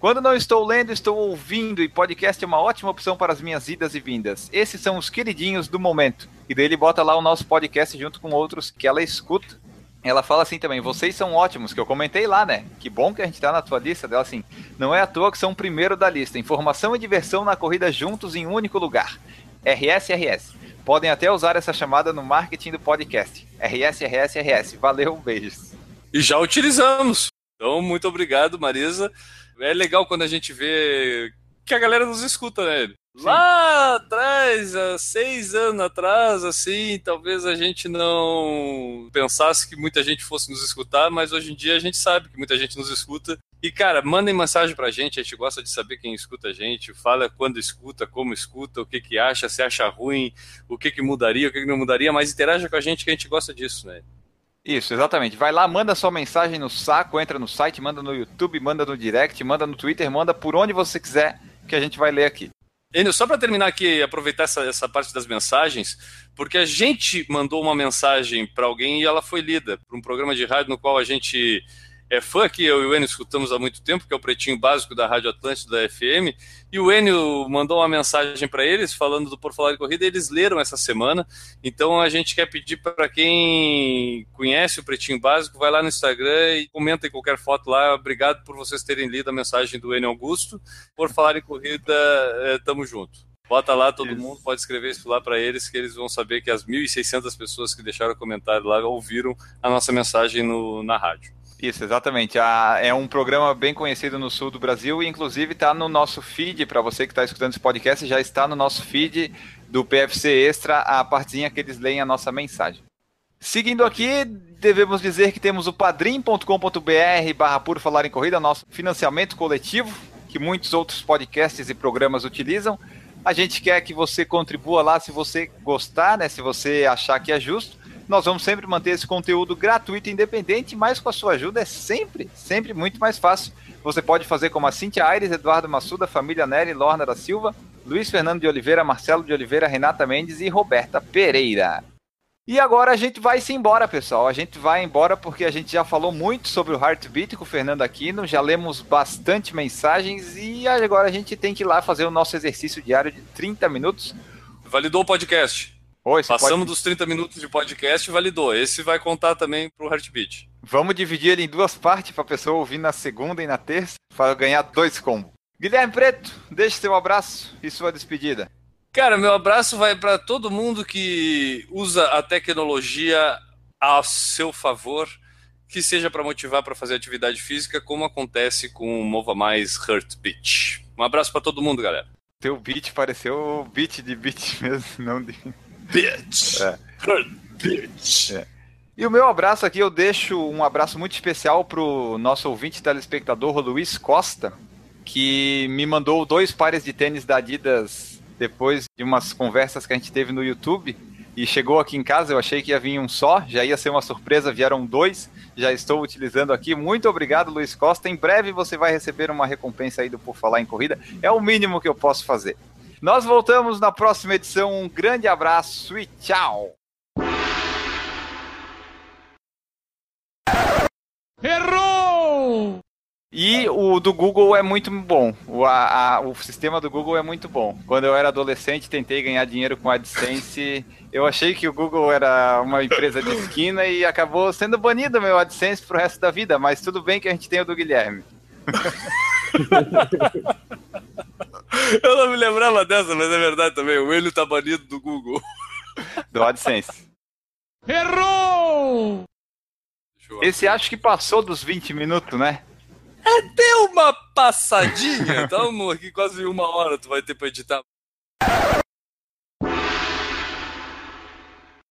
quando não estou lendo, estou ouvindo e podcast é uma ótima opção para as minhas idas e vindas. Esses são os queridinhos do momento. E daí ele bota lá o nosso podcast junto com outros que ela escuta. Ela fala assim também, vocês são ótimos, que eu comentei lá, né? Que bom que a gente tá na tua lista dela assim. Não é à toa que são o primeiro da lista. Informação e diversão na corrida juntos em um único lugar. RSRS. Podem até usar essa chamada no marketing do podcast. RSRSRS. Valeu, beijos. E já utilizamos. Então, muito obrigado, Marisa é legal quando a gente vê que a galera nos escuta, né? Sim. Lá atrás, há seis anos atrás, assim, talvez a gente não pensasse que muita gente fosse nos escutar, mas hoje em dia a gente sabe que muita gente nos escuta. E, cara, mandem mensagem pra gente, a gente gosta de saber quem escuta a gente, fala quando escuta, como escuta, o que que acha, se acha ruim, o que que mudaria, o que que não mudaria, mas interaja com a gente que a gente gosta disso, né? Isso, exatamente. Vai lá, manda sua mensagem no saco, entra no site, manda no YouTube, manda no direct, manda no Twitter, manda por onde você quiser que a gente vai ler aqui. Enio, só para terminar aqui, aproveitar essa, essa parte das mensagens, porque a gente mandou uma mensagem para alguém e ela foi lida para um programa de rádio no qual a gente é fã que eu e o Enio escutamos há muito tempo, que é o Pretinho Básico da Rádio Atlântico da FM, e o Enio mandou uma mensagem para eles falando do Por Falar de Corrida, eles leram essa semana, então a gente quer pedir para quem conhece o Pretinho Básico, vai lá no Instagram e comenta em qualquer foto lá, obrigado por vocês terem lido a mensagem do Enio Augusto, Por Falar em Corrida, é, tamo junto. Bota lá, todo isso. mundo pode escrever isso lá para eles, que eles vão saber que as 1.600 pessoas que deixaram comentário lá ouviram a nossa mensagem no, na rádio. Isso, exatamente. A, é um programa bem conhecido no sul do Brasil e, inclusive, está no nosso feed. Para você que está escutando esse podcast, já está no nosso feed do PFC Extra a partezinha que eles leem a nossa mensagem. Seguindo aqui, devemos dizer que temos o padrim.com.br barra Puro Falar em Corrida, nosso financiamento coletivo, que muitos outros podcasts e programas utilizam. A gente quer que você contribua lá se você gostar, né? Se você achar que é justo. Nós vamos sempre manter esse conteúdo gratuito e independente, mas com a sua ajuda é sempre, sempre muito mais fácil. Você pode fazer como a Cintia Aires, Eduardo Massuda, Família Nery, Lorna da Silva, Luiz Fernando de Oliveira, Marcelo de Oliveira, Renata Mendes e Roberta Pereira. E agora a gente vai se embora, pessoal. A gente vai embora porque a gente já falou muito sobre o Heartbeat com o Fernando Aquino, já lemos bastante mensagens e agora a gente tem que ir lá fazer o nosso exercício diário de 30 minutos. Validou o podcast. Oi, Passamos pode- dos 30 minutos de podcast e validou. Esse vai contar também pro Heartbeat. Vamos dividir ele em duas partes para a pessoa ouvir na segunda e na terça para ganhar dois combos. Guilherme Preto, deixe seu abraço e sua despedida. Cara, meu abraço vai para todo mundo que usa a tecnologia a seu favor, que seja para motivar para fazer atividade física, como acontece com o Mova Mais Heartbeat. Um abraço para todo mundo, galera. Teu beat pareceu beat de beat mesmo, não de. Bitch. É. Heartbeat. É. E o meu abraço aqui, eu deixo um abraço muito especial pro nosso ouvinte telespectador, Luiz Costa, que me mandou dois pares de tênis da Adidas depois de umas conversas que a gente teve no YouTube. E chegou aqui em casa, eu achei que ia vir um só, já ia ser uma surpresa, vieram dois, já estou utilizando aqui. Muito obrigado, Luiz Costa. Em breve você vai receber uma recompensa aí do Por Falar em Corrida. É o mínimo que eu posso fazer. Nós voltamos na próxima edição. Um grande abraço e tchau! Errou! E o do Google é muito bom. O, a- a- o sistema do Google é muito bom. Quando eu era adolescente, tentei ganhar dinheiro com AdSense. Eu achei que o Google era uma empresa de esquina e acabou sendo banido meu AdSense pro resto da vida. Mas tudo bem que a gente tem o do Guilherme. Eu não me lembrava dessa, mas é verdade também. O Enio tá banido do Google. Do AdSense. Errou! Esse acho que passou dos 20 minutos, né? Deu uma passadinha. Estamos aqui quase uma hora, tu vai ter pra editar.